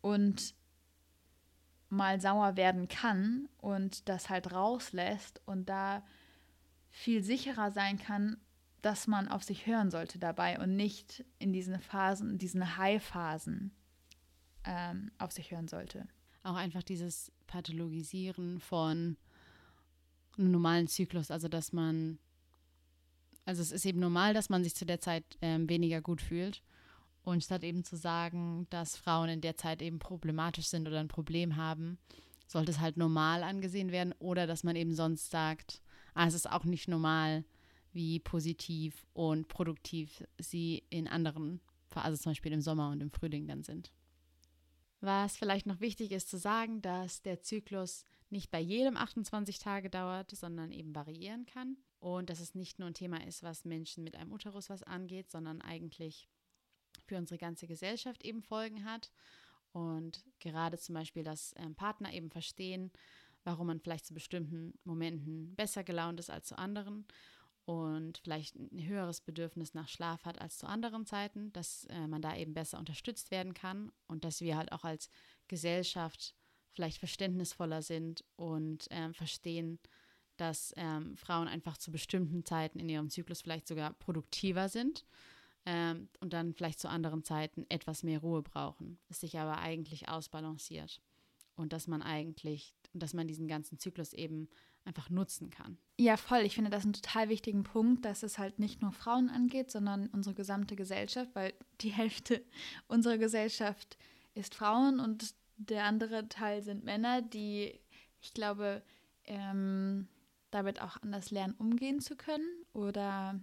und mal sauer werden kann und das halt rauslässt und da viel sicherer sein kann, dass man auf sich hören sollte dabei und nicht in diesen Phasen, diesen High-Phasen ähm, auf sich hören sollte. Auch einfach dieses Pathologisieren von einem normalen Zyklus, also dass man, also es ist eben normal, dass man sich zu der Zeit ähm, weniger gut fühlt. Und statt eben zu sagen, dass Frauen in der Zeit eben problematisch sind oder ein Problem haben, sollte es halt normal angesehen werden oder dass man eben sonst sagt, ah, es ist auch nicht normal, wie positiv und produktiv sie in anderen, also zum Beispiel im Sommer und im Frühling dann sind. Was vielleicht noch wichtig ist zu sagen, dass der Zyklus nicht bei jedem 28 Tage dauert, sondern eben variieren kann und dass es nicht nur ein Thema ist, was Menschen mit einem Uterus was angeht, sondern eigentlich für unsere ganze Gesellschaft eben Folgen hat. Und gerade zum Beispiel, dass ähm, Partner eben verstehen, warum man vielleicht zu bestimmten Momenten besser gelaunt ist als zu anderen und vielleicht ein höheres Bedürfnis nach Schlaf hat als zu anderen Zeiten, dass äh, man da eben besser unterstützt werden kann und dass wir halt auch als Gesellschaft vielleicht verständnisvoller sind und äh, verstehen, dass ähm, Frauen einfach zu bestimmten Zeiten in ihrem Zyklus vielleicht sogar produktiver sind ähm, und dann vielleicht zu anderen Zeiten etwas mehr Ruhe brauchen, es sich aber eigentlich ausbalanciert und dass man eigentlich, dass man diesen ganzen Zyklus eben einfach nutzen kann. Ja, voll. Ich finde das einen total wichtigen Punkt, dass es halt nicht nur Frauen angeht, sondern unsere gesamte Gesellschaft, weil die Hälfte [LAUGHS] unserer Gesellschaft ist Frauen und der andere Teil sind Männer, die, ich glaube, ähm, damit auch anders lernen, umgehen zu können oder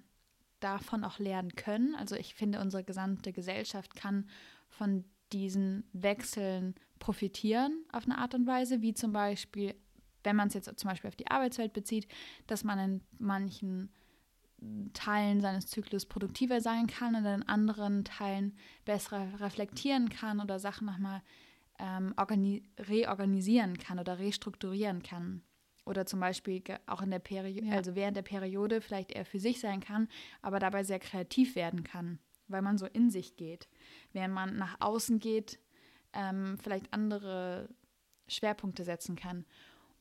davon auch lernen können. Also ich finde, unsere gesamte Gesellschaft kann von diesen Wechseln profitieren auf eine Art und Weise, wie zum Beispiel, wenn man es jetzt zum Beispiel auf die Arbeitswelt bezieht, dass man in manchen Teilen seines Zyklus produktiver sein kann und in anderen Teilen besser reflektieren kann oder Sachen nochmal ähm, reorganisieren kann oder restrukturieren kann oder zum Beispiel auch in der Periode, ja. also während der Periode vielleicht eher für sich sein kann, aber dabei sehr kreativ werden kann, weil man so in sich geht. Während man nach außen geht, ähm, vielleicht andere Schwerpunkte setzen kann.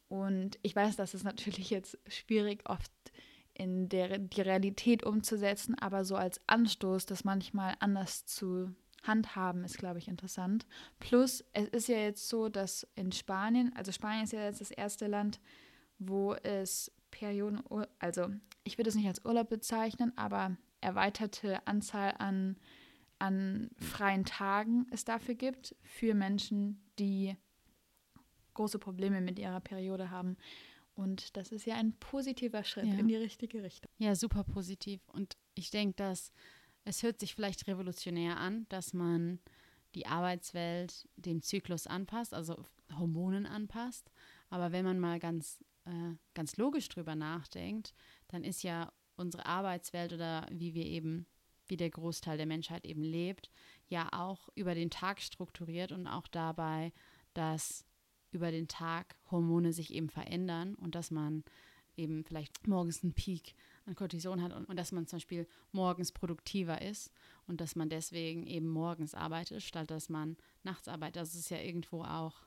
Und ich weiß, das ist natürlich jetzt schwierig, oft in der, die Realität umzusetzen, aber so als Anstoß, das manchmal anders zu handhaben, ist, glaube ich, interessant. Plus, es ist ja jetzt so, dass in Spanien, also Spanien ist ja jetzt das erste Land, wo es Perioden, also ich würde es nicht als Urlaub bezeichnen, aber erweiterte Anzahl an, an freien Tagen es dafür gibt für Menschen, die große Probleme mit ihrer Periode haben. Und das ist ja ein positiver Schritt ja. in die richtige Richtung. Ja, super positiv. Und ich denke, dass es hört sich vielleicht revolutionär an, dass man die Arbeitswelt dem Zyklus anpasst, also Hormonen anpasst. Aber wenn man mal ganz äh, ganz logisch drüber nachdenkt, dann ist ja unsere Arbeitswelt oder wie wir eben, wie der Großteil der Menschheit eben lebt, ja auch über den Tag strukturiert und auch dabei, dass über den Tag Hormone sich eben verändern und dass man eben vielleicht morgens einen Peak an Cortison hat und, und, dass man zum Beispiel morgens produktiver ist und dass man deswegen eben morgens arbeitet, statt dass man nachts arbeitet. Das ist ja irgendwo auch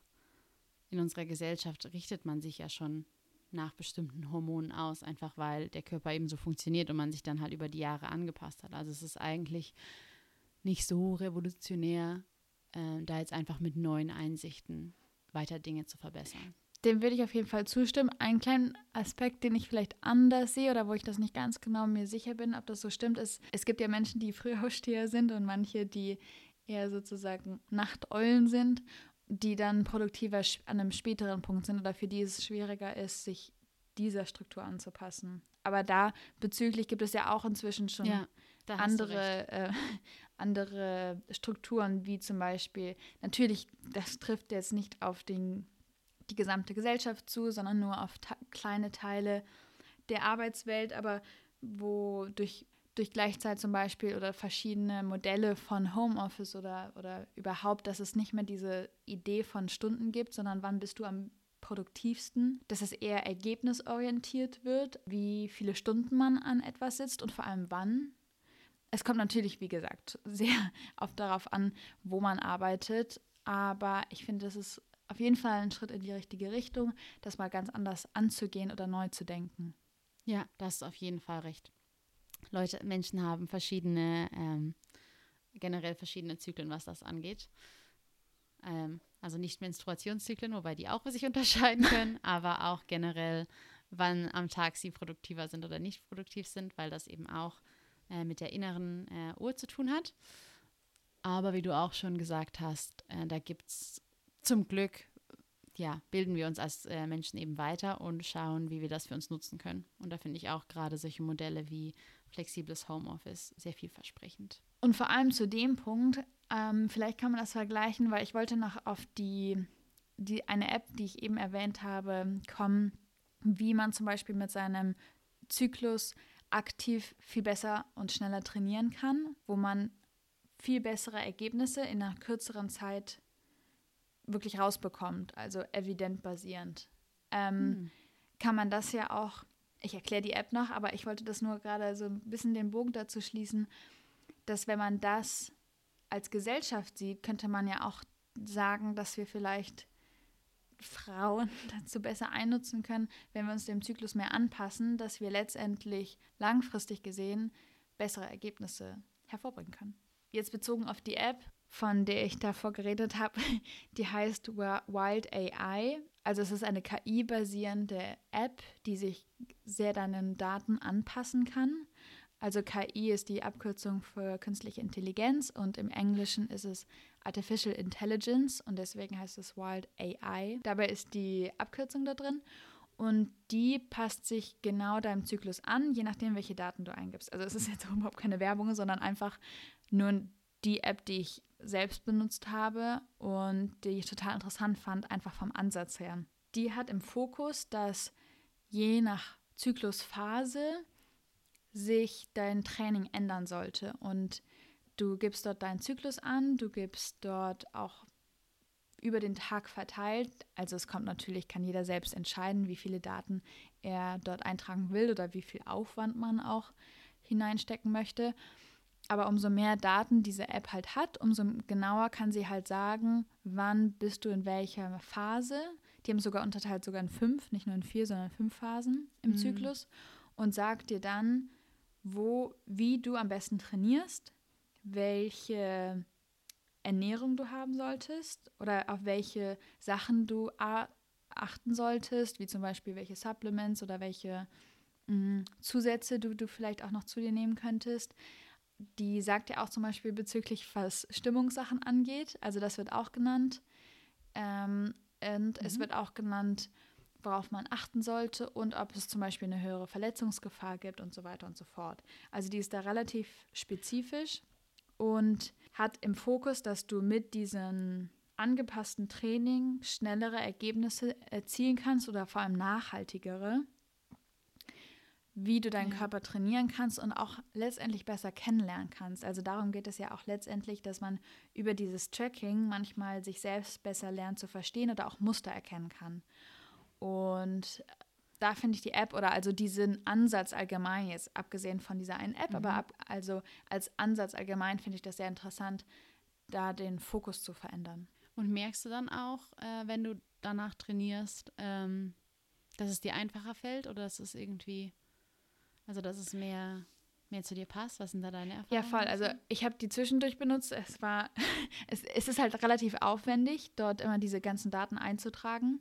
in unserer Gesellschaft richtet man sich ja schon nach bestimmten Hormonen aus, einfach weil der Körper eben so funktioniert und man sich dann halt über die Jahre angepasst hat. Also es ist eigentlich nicht so revolutionär, äh, da jetzt einfach mit neuen Einsichten weiter Dinge zu verbessern. Dem würde ich auf jeden Fall zustimmen. Ein kleiner Aspekt, den ich vielleicht anders sehe oder wo ich das nicht ganz genau mir sicher bin, ob das so stimmt, ist, es gibt ja Menschen, die Frühaufsteher [LAUGHS] sind und manche, die eher sozusagen Nachteulen sind die dann produktiver an einem späteren Punkt sind oder für die es schwieriger ist, sich dieser Struktur anzupassen. Aber da bezüglich gibt es ja auch inzwischen schon ja, andere, äh, [LAUGHS] andere Strukturen, wie zum Beispiel, natürlich, das trifft jetzt nicht auf den, die gesamte Gesellschaft zu, sondern nur auf kleine Teile der Arbeitswelt, aber wo durch durch Gleichzeit zum Beispiel oder verschiedene Modelle von Homeoffice oder, oder überhaupt, dass es nicht mehr diese Idee von Stunden gibt, sondern wann bist du am produktivsten, dass es eher ergebnisorientiert wird, wie viele Stunden man an etwas sitzt und vor allem wann. Es kommt natürlich, wie gesagt, sehr [LAUGHS] oft darauf an, wo man arbeitet, aber ich finde, das ist auf jeden Fall ein Schritt in die richtige Richtung, das mal ganz anders anzugehen oder neu zu denken. Ja, das ist auf jeden Fall recht. Leute, Menschen haben verschiedene, ähm, generell verschiedene Zyklen, was das angeht. Ähm, also nicht Menstruationszyklen, wobei die auch sich [LAUGHS] unterscheiden können, aber auch generell, wann am Tag sie produktiver sind oder nicht produktiv sind, weil das eben auch äh, mit der inneren äh, Uhr zu tun hat. Aber wie du auch schon gesagt hast, äh, da gibt es zum Glück ja, bilden wir uns als äh, Menschen eben weiter und schauen, wie wir das für uns nutzen können. Und da finde ich auch gerade solche Modelle wie flexibles Homeoffice sehr vielversprechend. Und vor allem zu dem Punkt, ähm, vielleicht kann man das vergleichen, weil ich wollte noch auf die, die eine App, die ich eben erwähnt habe, kommen, wie man zum Beispiel mit seinem Zyklus aktiv viel besser und schneller trainieren kann, wo man viel bessere Ergebnisse in einer kürzeren Zeit wirklich rausbekommt, also evident basierend. Ähm, hm. Kann man das ja auch, ich erkläre die App noch, aber ich wollte das nur gerade so ein bisschen den Bogen dazu schließen, dass wenn man das als Gesellschaft sieht, könnte man ja auch sagen, dass wir vielleicht Frauen [LAUGHS] dazu besser einnutzen können, wenn wir uns dem Zyklus mehr anpassen, dass wir letztendlich langfristig gesehen bessere Ergebnisse hervorbringen können. Jetzt bezogen auf die App, von der ich davor geredet habe, [LAUGHS] die heißt Wild AI. Also es ist eine KI-basierende App, die sich sehr deinen Daten anpassen kann. Also KI ist die Abkürzung für künstliche Intelligenz und im Englischen ist es Artificial Intelligence und deswegen heißt es Wild AI. Dabei ist die Abkürzung da drin und die passt sich genau deinem Zyklus an, je nachdem, welche Daten du eingibst. Also es ist jetzt überhaupt keine Werbung, sondern einfach nur die App, die ich selbst benutzt habe und die ich total interessant fand, einfach vom Ansatz her. Die hat im Fokus, dass je nach Zyklusphase sich dein Training ändern sollte. Und du gibst dort deinen Zyklus an, du gibst dort auch über den Tag verteilt. Also es kommt natürlich, kann jeder selbst entscheiden, wie viele Daten er dort eintragen will oder wie viel Aufwand man auch hineinstecken möchte. Aber umso mehr Daten diese App halt hat, umso genauer kann sie halt sagen, wann bist du in welcher Phase. Die haben sogar unterteilt sogar in fünf, nicht nur in vier, sondern in fünf Phasen im mhm. Zyklus und sagt dir dann, wo, wie du am besten trainierst, welche Ernährung du haben solltest oder auf welche Sachen du achten solltest, wie zum Beispiel welche Supplements oder welche mh, mm, Zusätze du, du vielleicht auch noch zu dir nehmen könntest. Die sagt ja auch zum Beispiel bezüglich, was Stimmungssachen angeht. Also das wird auch genannt. Ähm, und mhm. es wird auch genannt, worauf man achten sollte und ob es zum Beispiel eine höhere Verletzungsgefahr gibt und so weiter und so fort. Also die ist da relativ spezifisch und hat im Fokus, dass du mit diesem angepassten Training schnellere Ergebnisse erzielen kannst oder vor allem nachhaltigere wie du deinen ja. Körper trainieren kannst und auch letztendlich besser kennenlernen kannst. Also darum geht es ja auch letztendlich, dass man über dieses Tracking manchmal sich selbst besser lernt zu verstehen oder auch Muster erkennen kann. Und da finde ich die App oder also diesen Ansatz allgemein jetzt, abgesehen von dieser einen App, mhm. aber ab, also als Ansatz allgemein finde ich das sehr interessant, da den Fokus zu verändern. Und merkst du dann auch, äh, wenn du danach trainierst, ähm, dass es dir einfacher fällt oder dass es irgendwie also, dass es mehr, mehr zu dir passt? Was sind da deine Erfahrungen? Ja, voll. Also, ich habe die zwischendurch benutzt. Es war, [LAUGHS] es, es ist halt relativ aufwendig, dort immer diese ganzen Daten einzutragen.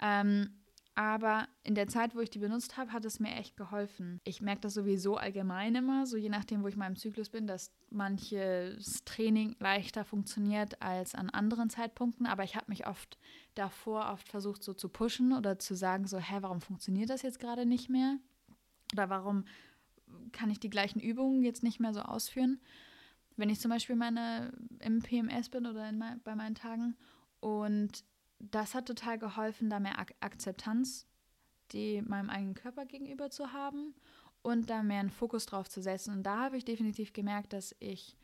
Ähm, aber in der Zeit, wo ich die benutzt habe, hat es mir echt geholfen. Ich merke das sowieso allgemein immer, so je nachdem, wo ich mal im Zyklus bin, dass manches Training leichter funktioniert als an anderen Zeitpunkten. Aber ich habe mich oft davor oft versucht, so zu pushen oder zu sagen, so, hä, warum funktioniert das jetzt gerade nicht mehr? Oder warum kann ich die gleichen Übungen jetzt nicht mehr so ausführen? Wenn ich zum Beispiel meine im PMS bin oder mein, bei meinen Tagen. Und das hat total geholfen, da mehr Ak Akzeptanz die meinem eigenen Körper gegenüber zu haben und da mehr einen Fokus drauf zu setzen. Und da habe ich definitiv gemerkt, dass ich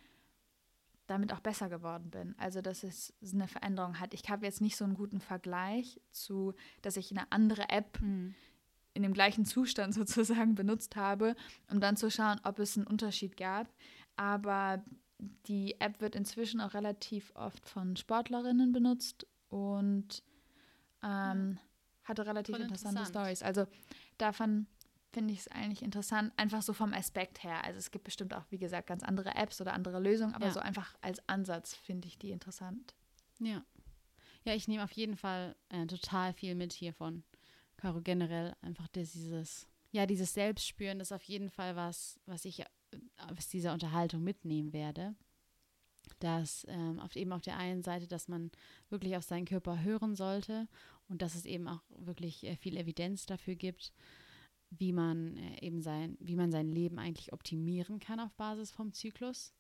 damit auch besser geworden bin. Also, dass es eine Veränderung hat. Ich habe jetzt nicht so einen guten Vergleich zu, dass ich eine andere App mhm in dem gleichen Zustand [LAUGHS] sozusagen benutzt habe, um dann zu schauen, ob es einen Unterschied gab. Aber die App wird inzwischen auch relativ oft von Sportlerinnen benutzt und ähm, hatte relativ interessante interessant. Stories. Also davon finde ich es eigentlich interessant, einfach so vom Aspekt her. Also es gibt bestimmt auch, wie gesagt, ganz andere Apps oder andere Lösungen, aber ja. so einfach als Ansatz finde ich die interessant. Ja. Ja, ich nehme auf jeden Fall äh, total viel mit hiervon. Caro generell einfach dieses, ja, dieses Selbstspüren ist auf jeden Fall was, was ich aus dieser Unterhaltung mitnehmen werde. Dass ähm, auf, eben auf der einen Seite, dass man wirklich auf seinen Körper hören sollte und dass es eben auch wirklich äh, viel Evidenz dafür gibt, wie man äh, eben sein, wie man sein Leben eigentlich optimieren kann auf Basis vom Zyklus,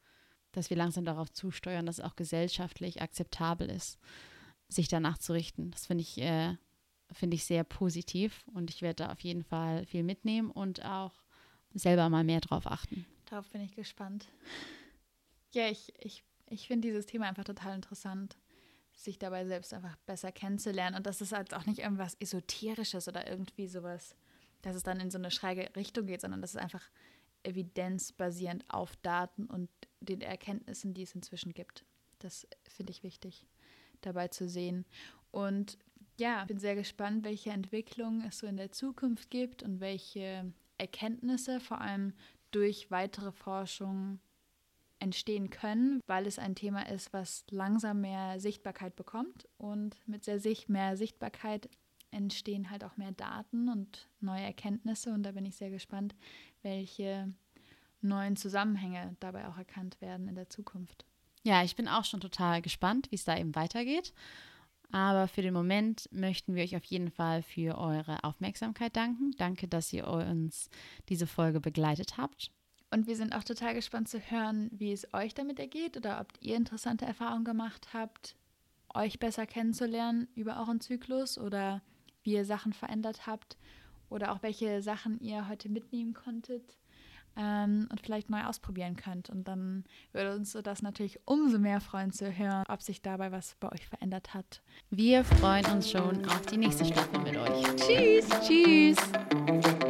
dass wir langsam darauf zusteuern, dass es auch gesellschaftlich akzeptabel ist, sich danach zu richten. Das finde ich, äh, finde ich sehr positiv und ich werde da auf jeden Fall viel mitnehmen und auch selber mal mehr drauf achten. Darauf bin ich gespannt. Ja, ich, ich, ich finde dieses Thema einfach total interessant sich dabei selbst einfach besser kennenzulernen. Und das ist halt auch nicht irgendwas Esoterisches oder irgendwie sowas, dass es dann in so eine schräge Richtung geht, sondern das ist einfach evidenzbasierend auf Daten und den Erkenntnissen, die es inzwischen gibt. Das finde ich wichtig dabei zu sehen. Und ja, ich bin sehr gespannt, welche Entwicklungen es so in der Zukunft gibt und welche Erkenntnisse vor allem durch weitere Forschung entstehen können, weil es ein Thema ist, was langsam mehr Sichtbarkeit bekommt. Und mit sehr Sicht mehr Sichtbarkeit entstehen halt auch mehr Daten und neue Erkenntnisse. Und da bin ich sehr gespannt, welche neuen Zusammenhänge dabei auch erkannt werden in der Zukunft. Ja, ich bin auch schon total gespannt, wie es da eben weitergeht. Aber für den Moment möchten wir euch auf jeden Fall für eure Aufmerksamkeit danken. Danke, dass ihr uns diese Folge begleitet habt. Und wir sind auch total gespannt zu hören, wie es euch damit ergeht oder ob ihr interessante Erfahrungen gemacht habt, euch besser kennenzulernen über euren Zyklus oder wie ihr Sachen verändert habt oder auch welche Sachen ihr heute mitnehmen konntet ähm, und vielleicht neu ausprobieren könnt. Und dann würde uns das natürlich umso mehr freuen zu hören, ob sich dabei was bei euch verändert hat. Wir freuen uns schon auf die nächste Staffel mit euch. Tschüss. Tschüss.